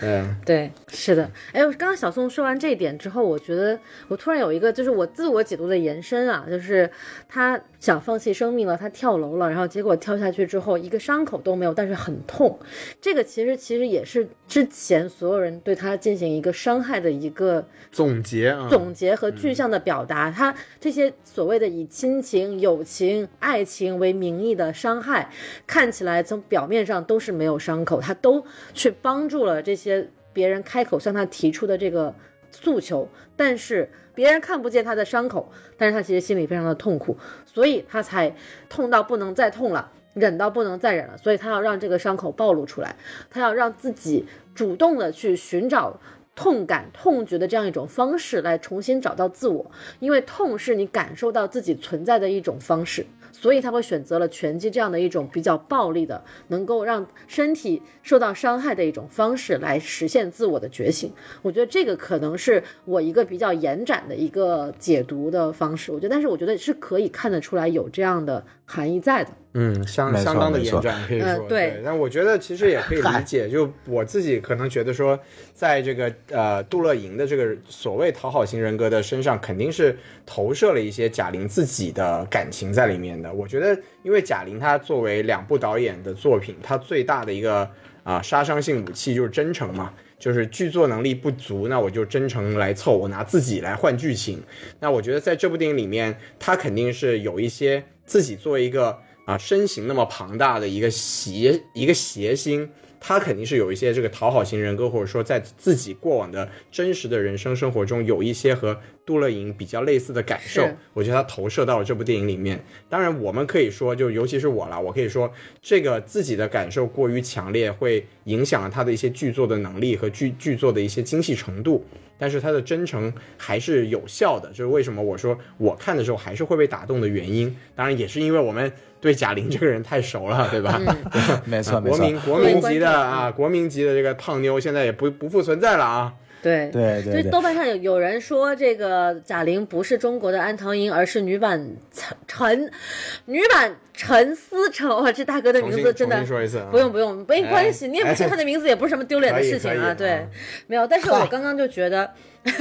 嗯，对，是的。哎，我刚刚小宋说完这一点之后，我觉得我突然有一个就是我自我解读的延伸啊，就是他想放弃生命了，他跳楼了，然后结果跳下去之后一个伤口都没有，但是很痛。这个其实其实也是之前所有人对他进行一个伤害的一个总结啊，总结和具象的表达，他这些所谓的以亲情、友情、爱情为名义的伤害，看起来从表面上都是没有伤口，他都去帮助了这些别人开口向他提出的这个诉求，但是别人看不见他的伤口，但是他其实心里非常的痛苦，所以他才痛到不能再痛了。忍到不能再忍了，所以他要让这个伤口暴露出来，他要让自己主动的去寻找痛感、痛觉的这样一种方式来重新找到自我，因为痛是你感受到自己存在的一种方式，所以他会选择了拳击这样的一种比较暴力的，能够让身体受到伤害的一种方式来实现自我的觉醒。我觉得这个可能是我一个比较延展的一个解读的方式。我觉得，但是我觉得是可以看得出来有这样的含义在的。嗯，相相当的延展，可以说、嗯对但我觉得其实也可以理解，就我自己可能觉得说，在这个呃杜乐莹的这个所谓讨好型人格的身上，肯定是投射了一些贾玲自己的感情在里面的。我觉得，因为贾玲她作为两部导演的作品，她最大的一个啊、杀伤性武器就是真诚嘛。就是剧作能力不足，那我就真诚来凑，我拿自己来换剧情。那我觉得在这部电影里面，他肯定是有一些自己作为一个啊身形那么庞大的一个邪一个邪星，他肯定是有一些这个讨好型人格，或者说在自己过往的真实的人生生活中有一些和杜乐莹比较类似的感受。我觉得他投射到了这部电影里面。当然，我们可以说，就尤其是我啦，我可以说这个自己的感受过于强烈，会影响了他的一些剧作的能力和剧剧作的一些精细程度。但是他的真诚还是有效的，就是为什么我说我看的时候还是会被打动的原因。当然，也是因为我们对贾玲这个人太熟了，对吧？没错没错，国民国民级的啊，国民级的这个胖妞现在也不不复存在了啊。对就是对对对豆瓣上有有人说，这个贾玲不是中国的安藤樱，而是女版陈陈女版陈思诚。哇，这大哥的名字真的说一次啊不用不用，没关系，哎你也不记他的名字，也不是什么丢脸的事情啊。对啊，没有，但是我刚刚就觉得。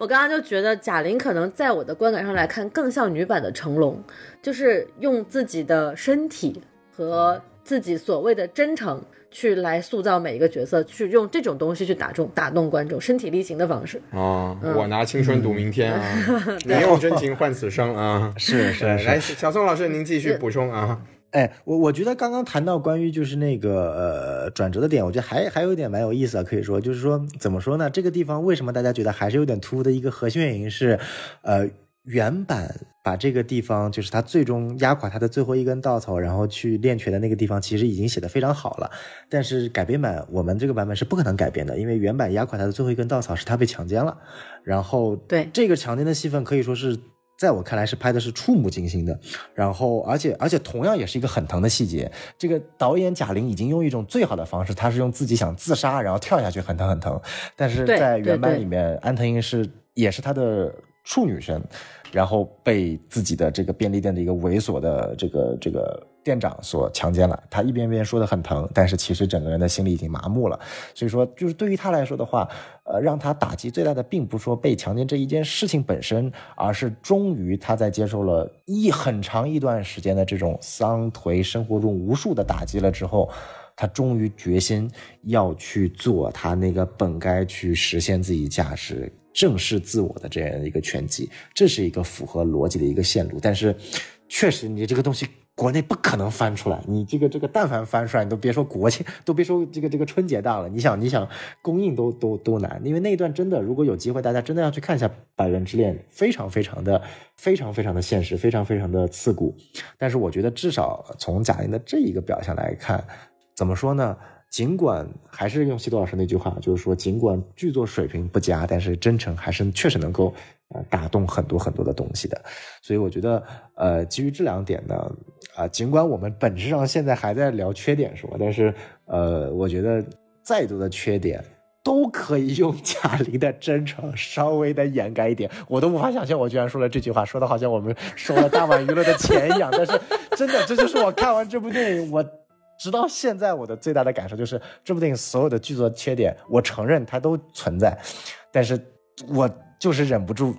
我刚刚就觉得贾玲可能在我的观感上来看更像女版的成龙，就是用自己的身体和自己所谓的真诚去来塑造每一个角色，去用这种东西去打中打动观众，身体力行的方式。哦，我拿青春赌明天啊，你用真情换此生啊。是是是 来，小宋老师您继续补充啊。哎，我我觉得刚刚谈到关于就是那个呃转折的点，我觉得还还有一点蛮有意思啊，可以说就是说怎么说呢？这个地方为什么大家觉得还是有点突兀的一个核心原因是，呃，原版把这个地方就是他最终压垮他的最后一根稻草，然后去练拳的那个地方，其实已经写的非常好了。但是改编版我们这个版本是不可能改编的，因为原版压垮他的最后一根稻草是他被强奸了，然后对这个强奸的戏份可以说是。在我看来是拍的是触目惊心的，然后而且而且同样也是一个很疼的细节。这个导演贾玲已经用一种最好的方式，他是用自己想自杀，然后跳下去，很疼很疼。但是在原版里面，安藤英是也是他的处女身，然后被自己的这个便利店的一个猥琐的这个这个店长所强奸了。他一遍遍说的很疼，但是其实整个人的心里已经麻木了。所以说，就是对于他来说的话，呃，让他打击最大的，并不是说被强奸这一件事情本身，而是终于他在接受了一很长一段时间的这种丧颓生活中无数的打击了之后。他终于决心要去做他那个本该去实现自己价值、正视自我的这样一个拳击，这是一个符合逻辑的一个线路。但是，确实你这个东西国内不可能翻出来。你这个这个，但凡翻出来，你都别说国庆，都别说这个这个春节档了。你想，你想公映都都都难，因为那一段真的，如果有机会，大家真的要去看一下《百元之恋》，非常非常的非常非常的现实，非常非常的刺骨。但是我觉得，至少从贾玲的这一个表现来看，怎么说呢？尽管还是用西多老师那句话，就是说，尽管剧作水平不佳，但是真诚还是确实能够呃打动很多很多的东西的。所以我觉得，呃，基于这两点呢，啊，尽管我们本质上现在还在聊缺点是吧？但是，呃，我觉得再多的缺点都可以用贾玲的真诚稍微的掩盖一点。我都无法想象，我居然说了这句话，说的好像我们收了大碗娱乐的钱一样。但是，真的，这就是我看完这部电影我。直到现在，我的最大的感受就是这部电影所有的剧作缺点，我承认它都存在，但是我就是忍不住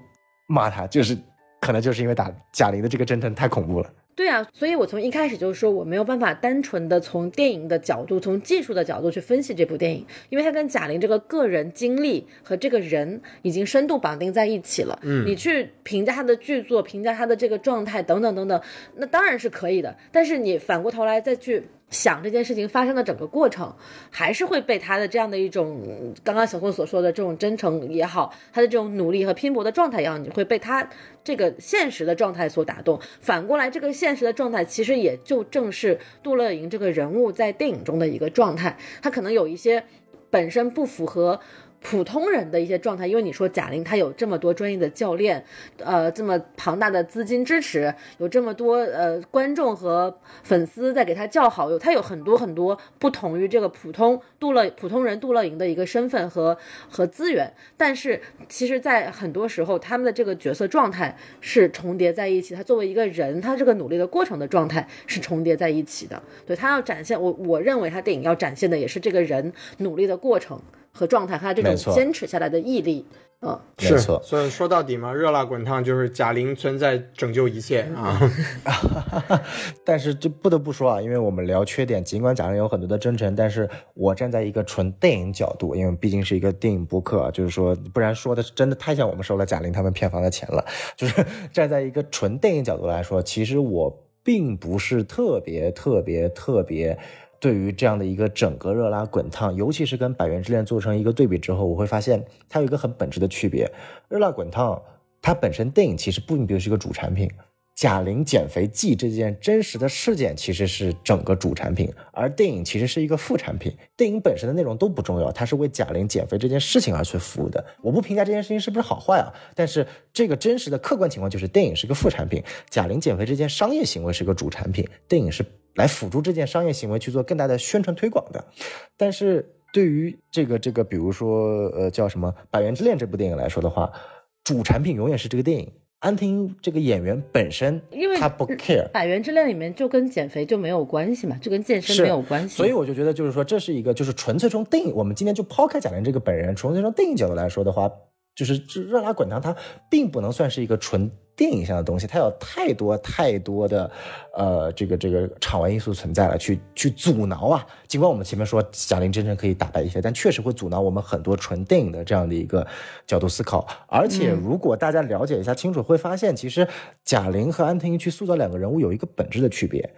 骂他，就是可能就是因为打贾玲的这个真诚太恐怖了。对啊，所以我从一开始就是说我没有办法单纯的从电影的角度、从技术的角度去分析这部电影，因为它跟贾玲这个个人经历和这个人已经深度绑定在一起了。嗯，你去评价他的剧作、评价他的这个状态等等等等，那当然是可以的。但是你反过头来再去。想这件事情发生的整个过程，还是会被他的这样的一种刚刚小宋所说的这种真诚也好，他的这种努力和拼搏的状态一样，你会被他这个现实的状态所打动。反过来，这个现实的状态其实也就正是杜乐莹这个人物在电影中的一个状态，他可能有一些本身不符合。普通人的一些状态，因为你说贾玲她有这么多专业的教练，呃，这么庞大的资金支持，有这么多呃观众和粉丝在给她叫好，有她有很多很多不同于这个普通杜乐普通人杜乐莹的一个身份和和资源，但是其实，在很多时候，他们的这个角色状态是重叠在一起，他作为一个人，他这个努力的过程的状态是重叠在一起的，对他要展现我我认为他电影要展现的也是这个人努力的过程。和状态，他这种坚持下来的毅力，嗯，是。所以说到底嘛，热辣滚烫就是贾玲存在拯救一切啊。但是就不得不说啊，因为我们聊缺点，尽管贾玲有很多的真诚，但是我站在一个纯电影角度，因为毕竟是一个电影播客，就是说，不然说的真的太像我们收了贾玲他们片房的钱了。就是站在一个纯电影角度来说，其实我并不是特别特别特别。对于这样的一个整个热辣滚烫，尤其是跟《百元之恋》做成一个对比之后，我会发现它有一个很本质的区别。热辣滚烫它本身电影其实并不是一个主产品，贾玲减肥记这件真实的事件其实是整个主产品，而电影其实是一个副产品。电影本身的内容都不重要，它是为贾玲减肥这件事情而去服务的。我不评价这件事情是不是好坏啊，但是这个真实的客观情况就是电影是个副产品，贾玲减肥这件商业行为是个主产品，电影是。来辅助这件商业行为去做更大的宣传推广的，但是对于这个这个，比如说呃叫什么《百元之恋》这部电影来说的话，主产品永远是这个电影。安婷这个演员本身，因为他不 care，《百元之恋》里面就跟减肥就没有关系嘛，就跟健身没有关系。所以我就觉得就是说这是一个就是纯粹从电影，我们今天就抛开贾玲这个本人，纯粹从电影角度来说的话，就是热辣滚烫，它并不能算是一个纯。电影上的东西，它有太多太多的，呃，这个这个场外因素存在了，去去阻挠啊。尽管我们前面说贾玲真正可以打败一切，但确实会阻挠我们很多纯电影的这样的一个角度思考。而且，如果大家了解一下清楚，会发现其实贾玲和安藤去塑造两个人物有一个本质的区别。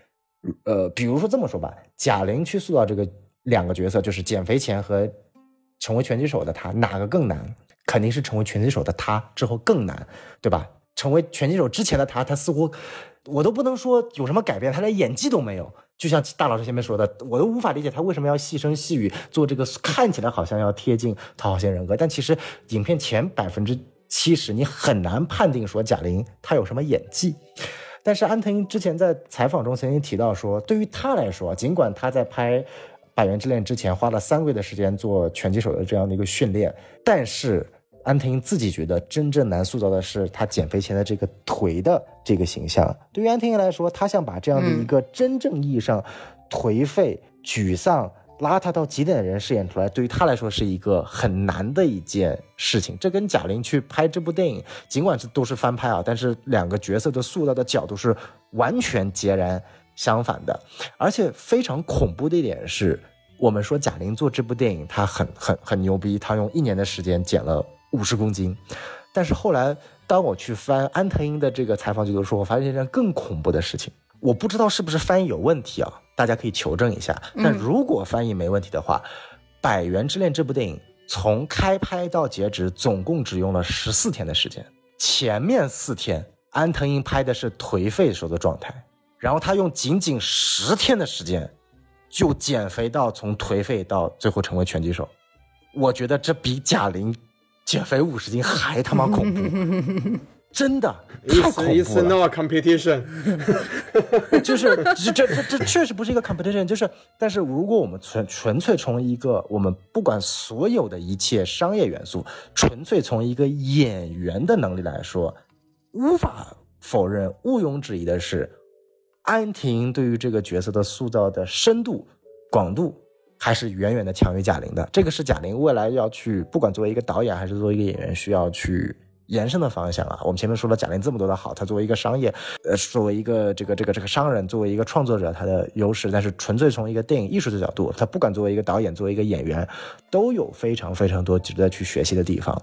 呃，比如说这么说吧，贾玲去塑造这个两个角色，就是减肥前和成为拳击手的他，哪个更难？肯定是成为拳击手的他之后更难，对吧？成为拳击手之前的他，他似乎我都不能说有什么改变，他连演技都没有。就像大老师前面说的，我都无法理解他为什么要细声细语做这个，看起来好像要贴近讨好型人格，但其实影片前百分之七十你很难判定说贾玲她有什么演技。但是安藤英之前在采访中曾经提到说，对于他来说，尽管他在拍《百元之恋》之前花了三个月的时间做拳击手的这样的一个训练，但是。安婷自己觉得真正难塑造的是她减肥前的这个颓的这个形象。对于安婷来说，她想把这样的一个真正意义上颓废、沮丧、邋遢到极点的人饰演出来，对于她来说是一个很难的一件事情。这跟贾玲去拍这部电影，尽管是都是翻拍啊，但是两个角色的塑造的角度是完全截然相反的。而且非常恐怖的一点是，我们说贾玲做这部电影，她很很很牛逼，她用一年的时间减了。五十公斤，但是后来当我去翻安藤英的这个采访记录的时候，我发现一件更恐怖的事情。我不知道是不是翻译有问题啊，大家可以求证一下。但如果翻译没问题的话，百元之恋》这部电影从开拍到截止，总共只用了十四天的时间。前面四天，安藤英拍的是颓废时候的状态，然后他用仅仅十天的时间，就减肥到从颓废到最后成为拳击手。我觉得这比贾玲减肥五十斤还他妈恐怖，真的太恐怖 it's 了。not a competition。就是这这这这确实不是一个 competition，就是，但是如果我们纯纯粹从一个我们不管所有的一切商业元素，纯粹从一个演员的能力来说，无法否认、毋庸置疑的是，安婷对于这个角色的塑造的深度、广度。还是远远的强于贾玲的，这个是贾玲未来要去，不管作为一个导演还是作为一个演员，需要去延伸的方向啊。我们前面说了贾玲这么多的好，她作为一个商业，呃，作为一个这个这个这个商人，作为一个创作者，她的优势，但是纯粹从一个电影艺术的角度，她不管作为一个导演，作为一个演员，都有非常非常多值得去学习的地方。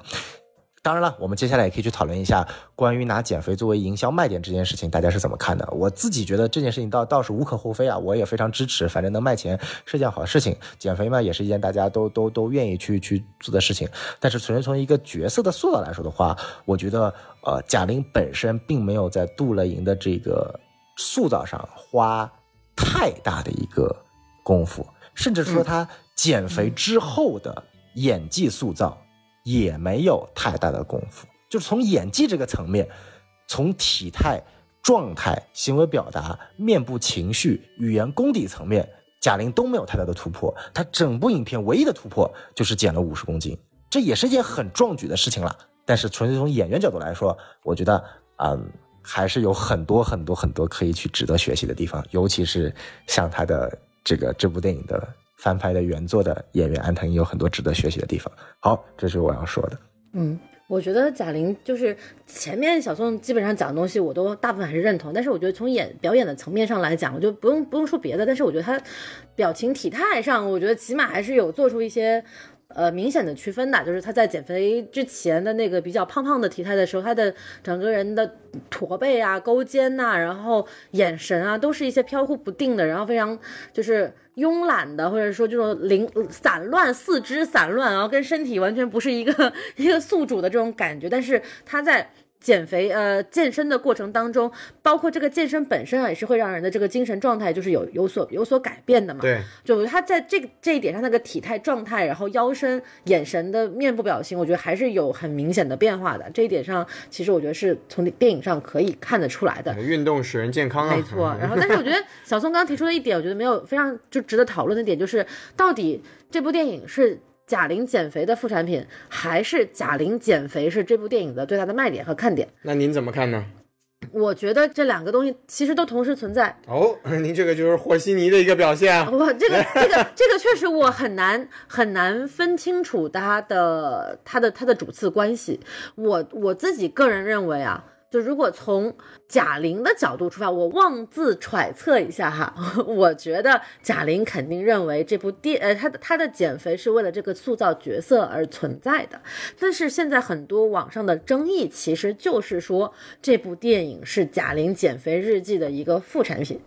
当然了，我们接下来也可以去讨论一下关于拿减肥作为营销卖点这件事情，大家是怎么看的？我自己觉得这件事情倒倒是无可厚非啊，我也非常支持，反正能卖钱是件好事情。减肥嘛，也是一件大家都都都愿意去去做的事情。但是纯粹从一个角色的塑造来说的话，我觉得呃，贾玲本身并没有在杜乐莹的这个塑造上花太大的一个功夫，甚至说她减肥之后的演技塑造。也没有太大的功夫，就是从演技这个层面，从体态、状态、行为表达、面部情绪、语言功底层面，贾玲都没有太大的突破。她整部影片唯一的突破就是减了五十公斤，这也是一件很壮举的事情了。但是纯粹从演员角度来说，我觉得，嗯，还是有很多很多很多可以去值得学习的地方，尤其是像她的这个这部电影的。翻拍的原作的演员安藤英有很多值得学习的地方。好，这是我要说的。嗯，我觉得贾玲就是前面小宋基本上讲的东西，我都大部分还是认同。但是我觉得从演表演的层面上来讲，我就不用不用说别的，但是我觉得她表情体态上，我觉得起码还是有做出一些。呃，明显的区分的，就是他在减肥之前的那个比较胖胖的体态的时候，他的整个人的驼背啊、勾肩呐、然后眼神啊，都是一些飘忽不定的，然后非常就是慵懒的，或者说这种零散乱、四肢散乱，然后跟身体完全不是一个 一个宿主的这种感觉。但是他在减肥呃健身的过程当中，包括这个健身本身啊，也是会让人的这个精神状态就是有有所有所改变的嘛。对，就他在这个这一点上，那个体态状态，然后腰身、眼神的面部表情，我觉得还是有很明显的变化的。这一点上，其实我觉得是从电影上可以看得出来的。运动使人健康啊，没错，然后但是我觉得小宋刚刚提出的一点，我觉得没有非常就值得讨论的点，就是到底这部电影是贾玲减肥的副产品，还是贾玲减肥是这部电影的最大的卖点和看点？那您怎么看呢？我觉得这两个东西其实都同时存在。哦，您这个就是和稀泥的一个表现啊。我这个 这个这个确实我很难很难分清楚它的它的它的主次关系。我我自己个人认为啊。就如果从贾玲的角度出发，我妄自揣测一下哈，我觉得贾玲肯定认为这部电呃她的她的减肥是为了这个塑造角色而存在的。但是现在很多网上的争议其实就是说这部电影是贾玲减肥日记的一个副产品。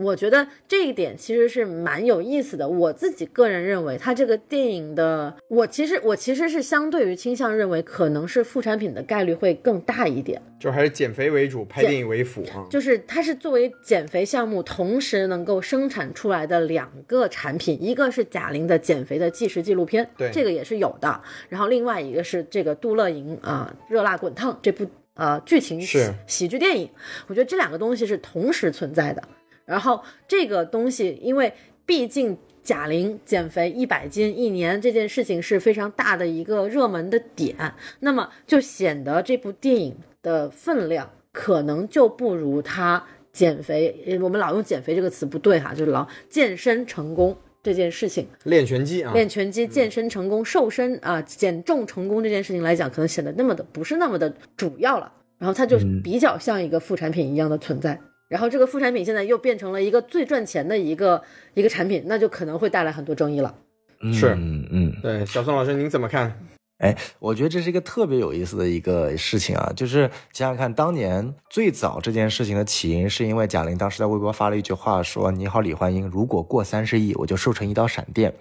我觉得这一点其实是蛮有意思的。我自己个人认为，它这个电影的，我其实我其实是相对于倾向认为，可能是副产品的概率会更大一点。就还是减肥为主，拍电影为辅啊。就是它是作为减肥项目同时能够生产出来的两个产品，一个是贾玲的减肥的纪实纪录片，对，这个也是有的。然后另外一个是这个杜乐莹啊，《热辣滚烫》这部呃剧情喜喜剧电影，我觉得这两个东西是同时存在的。然后这个东西，因为毕竟贾玲减肥一百斤一年这件事情是非常大的一个热门的点，那么就显得这部电影的分量可能就不如她减肥。我们老用减肥这个词不对哈，就是老健身成功这件事情，练拳击啊，练拳击健身成功、瘦身啊、减重成功这件事情来讲，可能显得那么的不是那么的主要了。然后它就比较像一个副产品一样的存在。然后这个副产品现在又变成了一个最赚钱的一个一个产品，那就可能会带来很多争议了。是，嗯嗯，对，小宋老师您怎么看？哎，我觉得这是一个特别有意思的一个事情啊，就是想想看，当年最早这件事情的起因，是因为贾玲当时在微博发了一句话，说：“你好，李焕英，如果过三十亿，我就瘦成一道闪电。”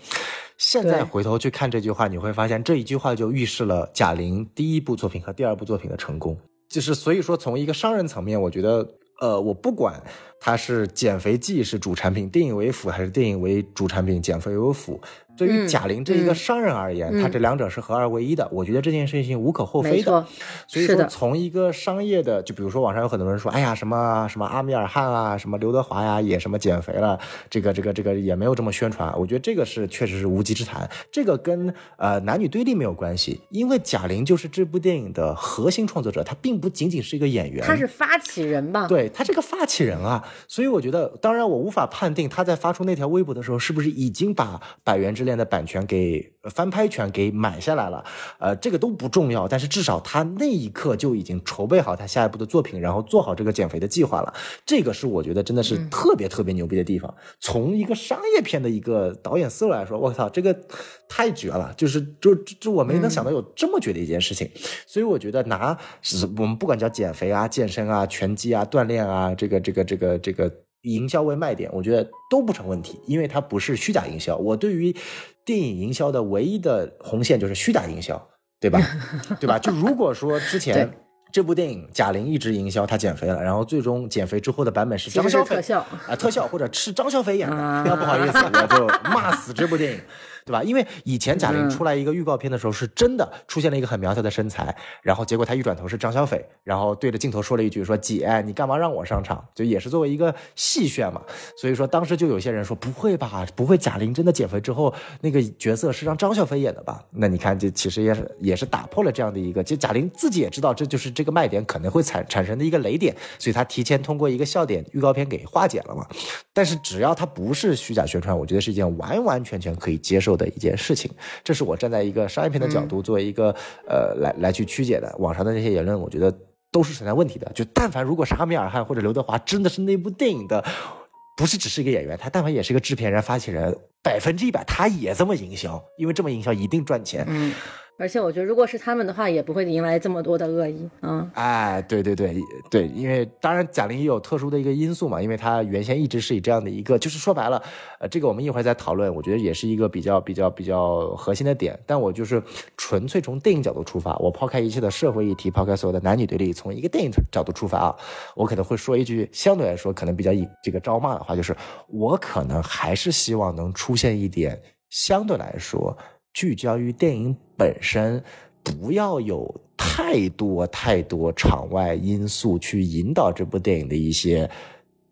现在回头去看这句话，你会发现这一句话就预示了贾玲第一部作品和第二部作品的成功。就是所以说，从一个商人层面，我觉得，呃，我不管它是减肥剂是主产品，电影为辅，还是电影为主产品，减肥为辅。对于嗯贾玲这一个嗯商人而言，嗯他这两者是合二为一的。我觉得这件事情无可厚非的错。所以说，从一个商业的，就比如说网上有很多人说，哎呀，什么什么阿米尔汗啊，什么刘德华呀，也什么减肥了，这个这个这个也没有这么宣传。我觉得这个是确实是无稽之谈，这个跟呃男女对立没有关系，因为贾玲就是这部电影的核心创作者，她并不仅仅是一个演员，她是发起人吧？对她这个发起人啊，所以我觉得，当然我无法判定她在发出那条微博的时候，是不是已经把《百元之恋》的版权给呃翻拍权给买下来了，呃，这个都不重要，但是至少他那一刻就已经筹备好他下一步的作品，然后做好这个减肥的计划了，这个是我觉得真的是特别特别牛逼的地方。从一个商业片的一个导演思路来说，我操，这个太绝了，就是就就就我没能想到有这么绝的一件事情，所以我觉得拿是我们不管叫减肥啊、健身啊、拳击啊、锻炼啊，这个这个这个这个营销为卖点，我觉得都不成问题，因为它不是虚假营销。我对于电影营销的唯一的红线就是虚假营销，对吧？对吧？就如果说之前。这部电影，贾玲一直营销她减肥了，然后最终减肥之后的版本是张小斐啊，特效或者是张小斐演的，啊那不好意思，我就骂死这部电影，对吧？因为以前贾玲嗯出来一个预告片的时候，是真的出现了一个很苗条的身材，然后结果她一转头是张小斐，然后对着镜头说了一句说：“姐，你干嘛让我上场？”就也是作为一个戏谑嘛。所以说当时就有些人说：“不会吧？不会贾玲真的减肥之后那个角色是让张小斐演的吧？”那你看，这其实也是也是打破了这样的一个，其实贾玲自己也知道这就是这个卖点可能会产产生的一个雷点，所以她提前通过一个笑点预告片给化解了嘛。但是只要它不是虚假宣传，我觉得是一件完完全全可以接受的一件事情。这是我站在一个商业片的角度，作为一个、呃来来去曲解的。网上的那些言论，我觉得都是存在问题的。就但凡如果是阿米尔汗或者刘德华真的是那部电影的，不是只是一个演员，他但凡也是一个制片人、发起人，百分之一百他也这么营销，因为这么营销一定赚钱。嗯，而且我觉得如果是他们的话，也不会迎来这么多的恶意。嗯，哎，对对对对，因为当然贾玲也有特殊的一个因素嘛，因为她原先一直是以这样的一个，就是说白了，呃，这个我们一会儿再讨论，我觉得也是一个比较比较比较核心的点。但我就是纯粹从电影角度出发，我抛开一切的社会议题，抛开所有的男女对立，从一个电影角度出发啊，我可能会说一句相对来说可能比较以这个招骂的话，就是我可能还是希望能出现一点相对来说聚焦于电影本身。不要有太多太多场外因素去引导这部电影的一些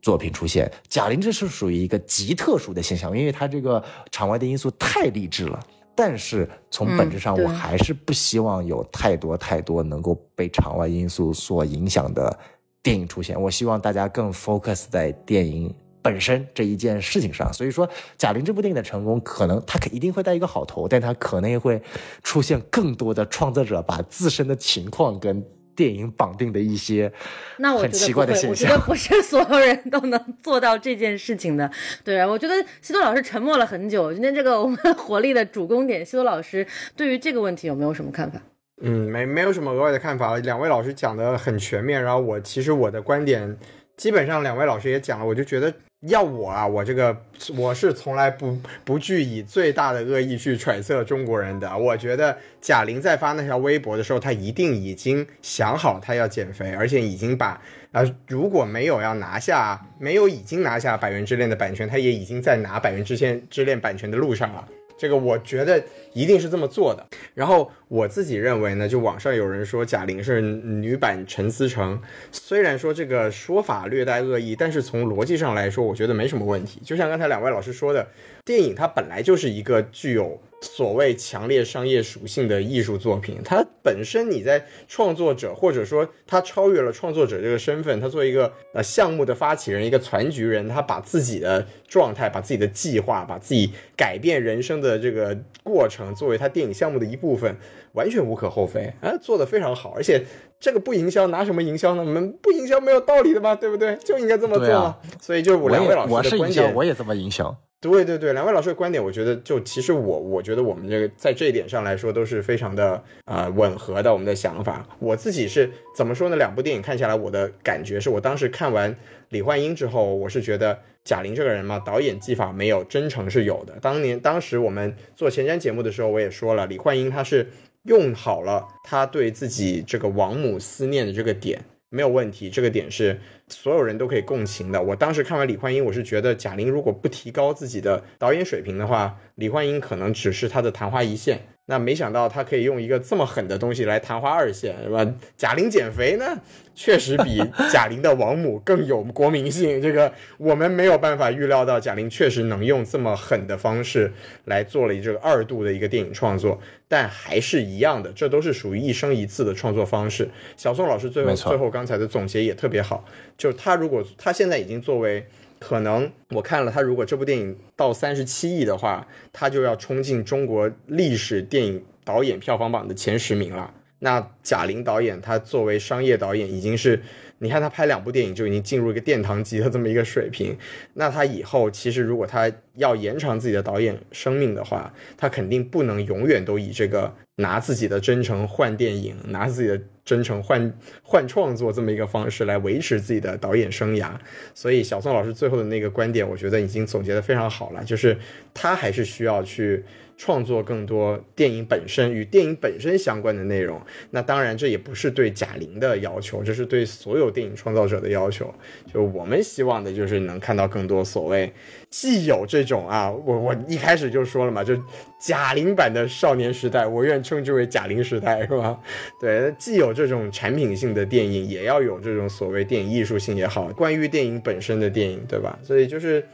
作品出现。贾玲这是属于一个极特殊的现象，因为她这个场外的因素太励志了。但是从本质上，我还是不希望有太多太多能够被场外因素所影响的电影出现。我希望大家更 focus 在电影本身这一件事情上。所以说，贾玲这部电影的成功，可能她可一定会带一个好头，但她可能也会出现更多的创作者把自身的情况跟电影绑定的一些那我很奇怪的现象我觉得。不是所有人都能做到这件事情的。对啊，我觉得西多老师沉默了很久。今天这个我们 活力的主攻点，西多老师对于这个问题有没有什么看法？嗯，没没有什么额外的看法了。两位老师讲的很全面，然后我其实我的观点基本上两位老师也讲了，我就觉得要我啊，我这个我是从来不不具以最大的恶意去揣测中国人的。我觉得贾玲在发那条微博的时候，她一定已经想好她要减肥，而且已经把啊如果没有要拿下，没有已经拿下《百元之恋》的版权，她也已经在拿《百元之恋》之恋版权的路上了。这个我觉得一定是这么做的。然后我自己认为呢，就网上有人说贾玲是女版陈思诚，虽然说这个说法略带恶意，但是从逻辑上来说，我觉得没什么问题。就像刚才两位老师说的，电影它本来就是一个具有所谓强烈商业属性的艺术作品，它本身你在创作者或者说他超越了创作者这个身份，他作为一个呃项目的发起人，一个攒局人，他把自己的状态、把自己的计划、把自己改变人生的这个过程作为他电影项目的一部分，完全无可厚非，啊，做得非常好，而且这个不营销拿什么营销呢？我们不营销没有道理的嘛，对不对？就应该这么做所以就是两位老我是营销，师的观点，我也这么营销。对对对，两位老师的观点，我觉得就其实我我觉得我们这个在这一点上来说都是非常的呃吻合的，我们的想法。我自己是怎么说呢？两部电影看下来，我的感觉是我当时看完李焕英之后，我是觉得贾玲这个人嘛，导演技法没有，真诚是有的。当年当时我们做前瞻节目的时候，我也说了，李焕英她是用好了她对自己这个王母思念的这个点。没有问题，这个点是所有人都可以共情的。我当时看完李焕英，我是觉得贾玲如果不提高自己的导演水平的话，李焕英可能只是她的昙花一现。那没想到他可以用一个这么狠的东西来昙花二现，是吧？贾玲减肥呢，确实比 贾玲的王母更有国民性。这个我们没有办法预料到，贾玲确实能用这么狠的方式来做了这个二度的一个电影创作。但还是一样的，这都是属于一生一次的创作方式。小宋老师最后最后刚才的总结也特别好，就是他如果他现在已经作为可能我看了他如果这部电影到三十七亿的话，他就要冲进中国历史电影导演票房榜的前十名了。那贾玲导演他作为商业导演已经是。你看他拍两部电影就已经进入一个殿堂级的这么一个水平，那他以后其实如果他要延长自己的导演生命的话，他肯定不能永远都以这个拿自己的真诚换电影，拿自己的真诚换换创作这么一个方式来维持自己的导演生涯。所以小宋老师最后的那个观点，我觉得已经总结的非常好了，就是他还是需要去。创作更多电影本身与电影本身相关的内容，那当然这也不是对贾玲的要求，这是对所有电影创造者的要求。就我们希望的就是能看到更多所谓既有这种啊，我我一开始就说了嘛，就贾玲版的少年时代，我愿称之为贾玲时代，是吧？对，既有这种产品性的电影，也要有这种所谓电影艺术性也好，关于电影本身的电影，对吧？所以就是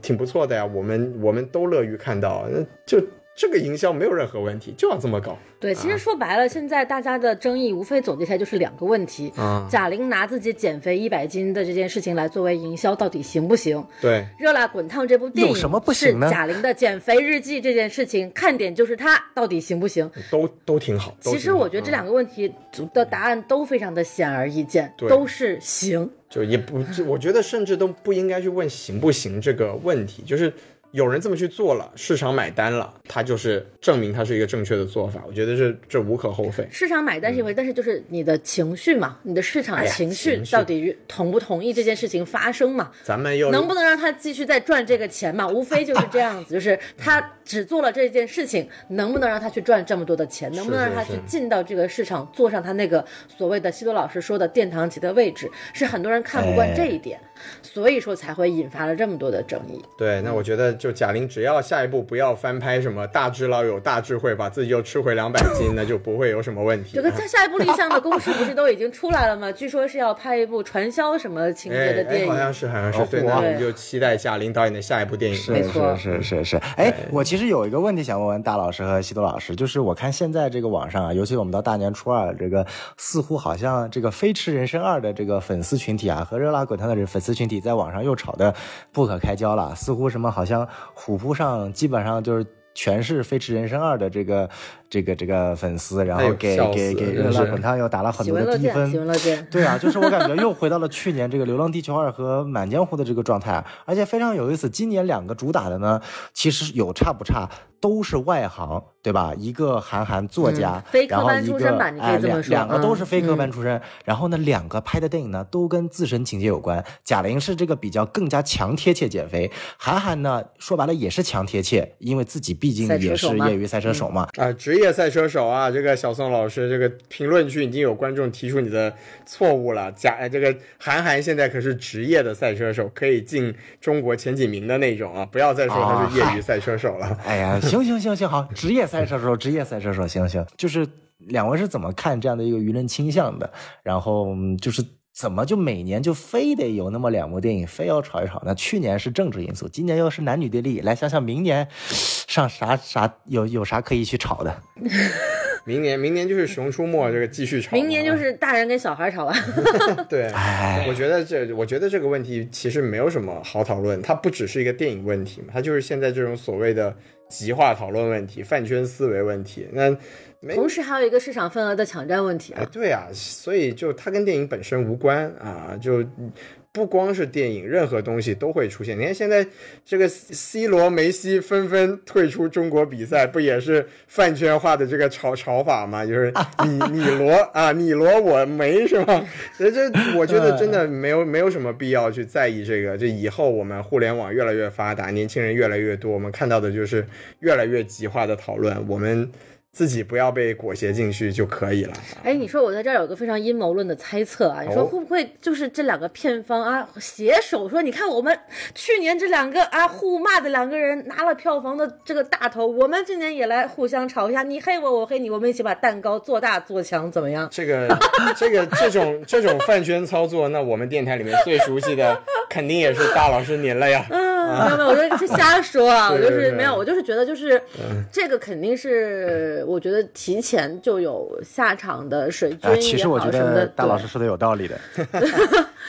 挺不错的呀，我们我们都乐于看到，那就。这个营销没有任何问题，就要这么搞。对，其实说白了，现在大家的争议无非总结起来就是两个问题：贾玲拿自己减肥一百斤的这件事情来作为营销，到底行不行？对，《热辣滚烫》这部电影有什么不行呢？贾玲的减肥日记这件事情，看点就是它到底行不行？都都挺好。其实我觉得这两个问题的答案都非常的显而易见，都是行。就也不，我觉得甚至都不应该去问行不行这个问题，就是。有人这么去做了，市场买单了，他就是证明他是一个正确的做法。我觉得这这无可厚非。市场买单是一回，但是就是你的情绪嘛，你的市场情绪到底同不同意这件事情发生嘛？咱们又能不能让他继续再赚这个钱嘛？无非就是这样子，就是他只做了这件事情，能不能让他去赚这么多的钱？能不能让他去进到这个市场，坐上他那个所谓的西多老师说的殿堂级的位置？是很多人看不惯这一点，所以说才会引发了这么多的争议。对，那我觉得。就贾玲，只要下一步不要翻拍什么大智老有大智慧，把自己又吃回两百斤，那就不会有什么问题。这个他下一步立项的公式不是都已经出来了吗？据说是要拍一部传销什么情节的电影，好像是，好像是。对，那我们就期待贾玲导演的下一部电影。是是，是是是。哎，我其实有一个问题想问问大老师和西多老师，就是我看现在这个网上啊，尤其我们到大年初二，这个似乎好像这个《飞驰人生二》的这个粉丝群体啊，和《热辣滚烫》的粉丝群体在网上又吵得不可开交了，似乎什么好像虎扑上。基本上就是全是《飞驰人生二》的这个。这个这个粉丝，然后给给给热辣滚烫又打了很多的低分，对啊，就是我感觉又回到了去年这个《流浪地球二》和《满江湖》的这个状态，而且非常有意思。今年两个主打的呢，其实有差不差，都是外行，对吧？一个韩寒作家，非科班出身吧，你可以这么说。两个都是非科班出身，然后呢，两个拍的电影呢，都跟自身情节有关。贾玲是这个比较更加强贴切减肥，韩寒呢，说白了也是强贴切，因为自己毕竟也是业余赛车手嘛，啊，职业赛车手啊，这个小宋老师，这个评论区已经有观众提出你的错误了。贾这个韩寒现在可是职业的赛车手，可以进中国前几名的那种啊！不要再说他是业余赛车手了。哎呀，行行行行好，职业赛车手，职业赛车手，行行。就是两位是怎么看这样的一个舆论倾向的？然后就是怎么就每年就非得有那么两部电影非要炒一炒呢？去年是政治因素，今年又是男女对立，来想想明年。上啥啥有有啥可以去炒的？明年明年就是《熊出没》这个继续炒。明年就是大人跟小孩吵啊。对，我觉得这我觉得这个问题其实没有什么好讨论，它不只是一个电影问题嘛，它就是现在这种所谓的极化讨论问题、饭圈思维问题。那同时还有一个市场份额的抢占问题。哎，对啊，所以就它跟电影本身无关啊，就。不光是电影，任何东西都会出现。你看现在这个 C 罗、梅西纷纷退出中国比赛，不也是饭圈化的这个炒炒法吗？就是 你你罗啊，你罗我梅是吗？这这，我觉得真的没有没有什么必要去在意这个。这以后我们互联网越来越发达，年轻人越来越多，我们看到的就是越来越极化的讨论。我们。自己不要被裹挟进去就可以了。哎，你说我在这儿有个非常阴谋论的猜测啊，你说会不会就是这两个片方啊携手说，你看我们去年这两个啊互骂的两个人拿了票房的这个大头，我们今年也来互相吵一下，你黑我，我黑你，我们一起把蛋糕做大做强，怎么样？这个这个这种这种饭圈操作，那我们电台里面最熟悉的肯定也是大老师您了呀。嗯，没有没有，我就是瞎说啊，我就是没有，我就是觉得就是嗯这个肯定是。我觉得提前就有下场的水军啊，其实我觉什么的得大老师说的有道理的。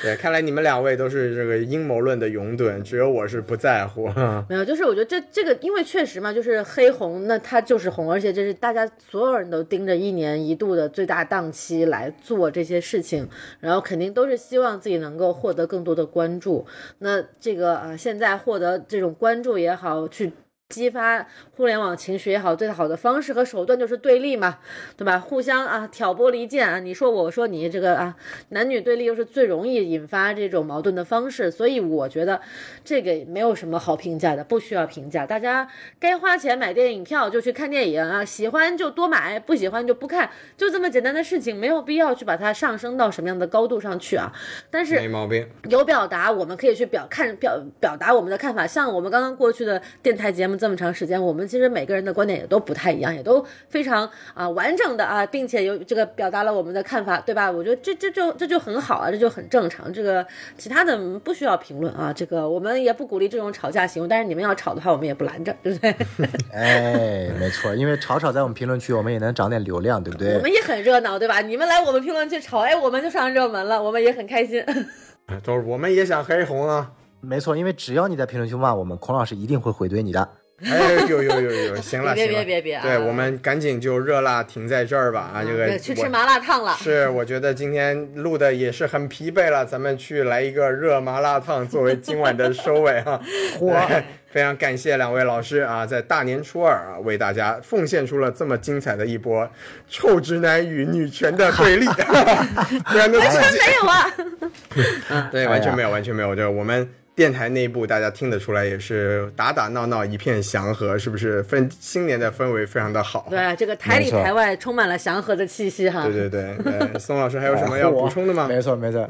对，看来你们两位都是这个阴谋论的拥趸，只有我是不在乎。没有，就是我觉得这这个，因为确实嘛，就是黑红，那它就是红，而且这是大家所有人都盯着一年一度的最大档期来做这些事情，然后肯定都是希望自己能够获得更多的关注。那这个啊，现在获得这种关注也好，去。激发互联网情绪也好，最好的方式和手段就是对立嘛，对吧？互相啊挑拨离间啊，你说我说你，这个啊男女对立又是最容易引发这种矛盾的方式，所以我觉得这个没有什么好评价的，不需要评价。大家该花钱买电影票就去看电影啊，喜欢就多买，不喜欢就不看，就这么简单的事情，没有必要去把它上升到什么样的高度上去啊。但是没毛病，有表达，我们可以去表看表表达我们的看法，像我们刚刚过去的电台节目。这么长时间，我们其实每个人的观点也都不太一样，也都非常啊完整的啊，并且有这个表达了我们的看法，对吧？我觉得这这就这就很好啊，这就很正常。这个其他的不需要评论啊，这个我们也不鼓励这种吵架行为，但是你们要吵的话，我们也不拦着，对不对？哎，没错，因为吵吵在我们评论区，我们也能涨点流量，对不对？我们也很热闹，对吧？你们来我们评论区吵，哎，我们就上热门了，我们也很开心。都是我们也想黑红啊。没错，因为只要你在评论区骂我们，孔老师一定会回怼你的。哎，呦呦呦呦，行了，别行了别别别啊对我们赶紧就热辣停在这儿吧啊！这个对去吃我麻辣烫了。是，我觉得今天录的也是很疲惫了，咱们去来一个热麻辣烫作为今晚的收尾啊！哇非常感谢两位老师啊，在大年初二啊，为大家奉献出了这么精彩的一波臭直男与女权的对立，不然都完全没有啊，对，完全没有，完全没有。就我们电台内部大家听得出来，也是打打闹闹，一片祥和，是不是？氛新年的氛围非常的好。对，这个台里台外充满了祥和的气息哈。对对对对，宋老师还有什么要补充的吗？没错没错，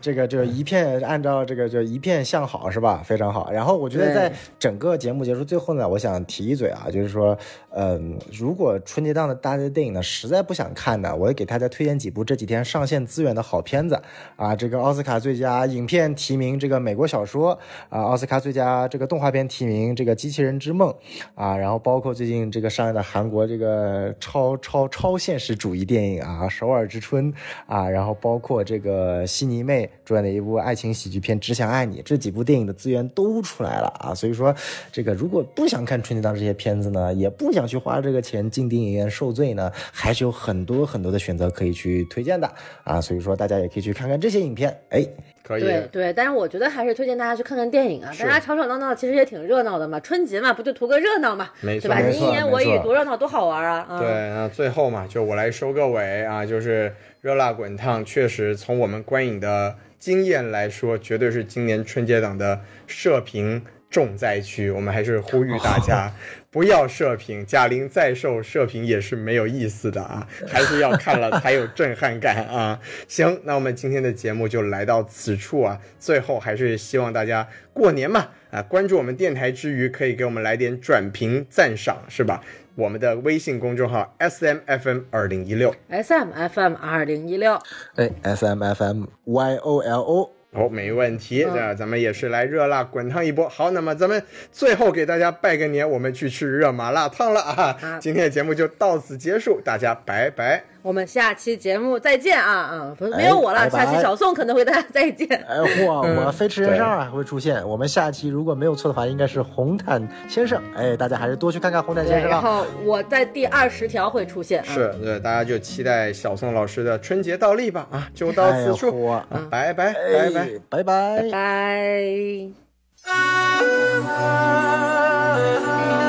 这个就是一片按照这个就一片向好是吧？非常好。然后我觉得在整个节目结束最后呢，我想提一嘴啊，就是说，嗯，如果春节档的大家的电影呢实在不想看呢，我也给大家推荐几部这几天上线资源的好片子啊。这个奥斯卡最佳影片提名这个美国小说啊，奥斯卡最佳这个动画片提名这个机器人之梦啊，然后包括最近这个上映的韩国这个超超超现实主义电影啊，《首尔之春》啊，然后包括这个悉尼妹主演的一部爱情喜剧片《只想爱你》，这几部电影的资源都出来了啊，所以说这个如果不想看春节档这些片子呢，也不想去花这个钱进电影院受罪呢，还是有很多很多的选择可以去推荐的啊，所以说大家也可以去看看这些影片，哎，可以。对对，但是我觉得还是推荐大家去看看电影啊，大家吵吵闹闹其实也挺热闹的嘛，春节嘛，不就图个热闹嘛，没错对吧？你一言我一语多热闹多好玩啊！啊对，那最后嘛，就我来收个尾啊，就是热辣滚烫，确实从我们观影的经验来说，绝对是今年春节档的射频重灾区。我们还是呼吁大家 不要射频，贾玲再瘦，射频也是没有意思的啊，还是要看了才有震撼感啊。行，那我们今天的节目就来到此处啊，最后还是希望大家过年嘛。啊，关注我们电台之余，可以给我们来点转评赞赏，是吧？我们的微信公众号 S M F M 二零一六，S M F M 二零一六，哎，S M F M Y O L O。哦，没问题，那咱们也是来热辣滚烫一波。好，那么咱们最后给大家拜个年，我们去吃热麻辣烫了啊！好今天的节目就到此结束，大家拜拜。我们下期节目再见啊啊！不是没有我了，下期小宋可能会大家再见。哎嚯，我飞驰人生啊还会出现。我们下期如果没有错的话，应该是红毯先生。哎，大家还是多去看看红毯先生啊。然后我在第二十条会出现。啊、是，对，大家就期待小宋老师的春节倒立吧！啊，就到此处，哎啊拜拜，拜拜，拜拜，拜拜。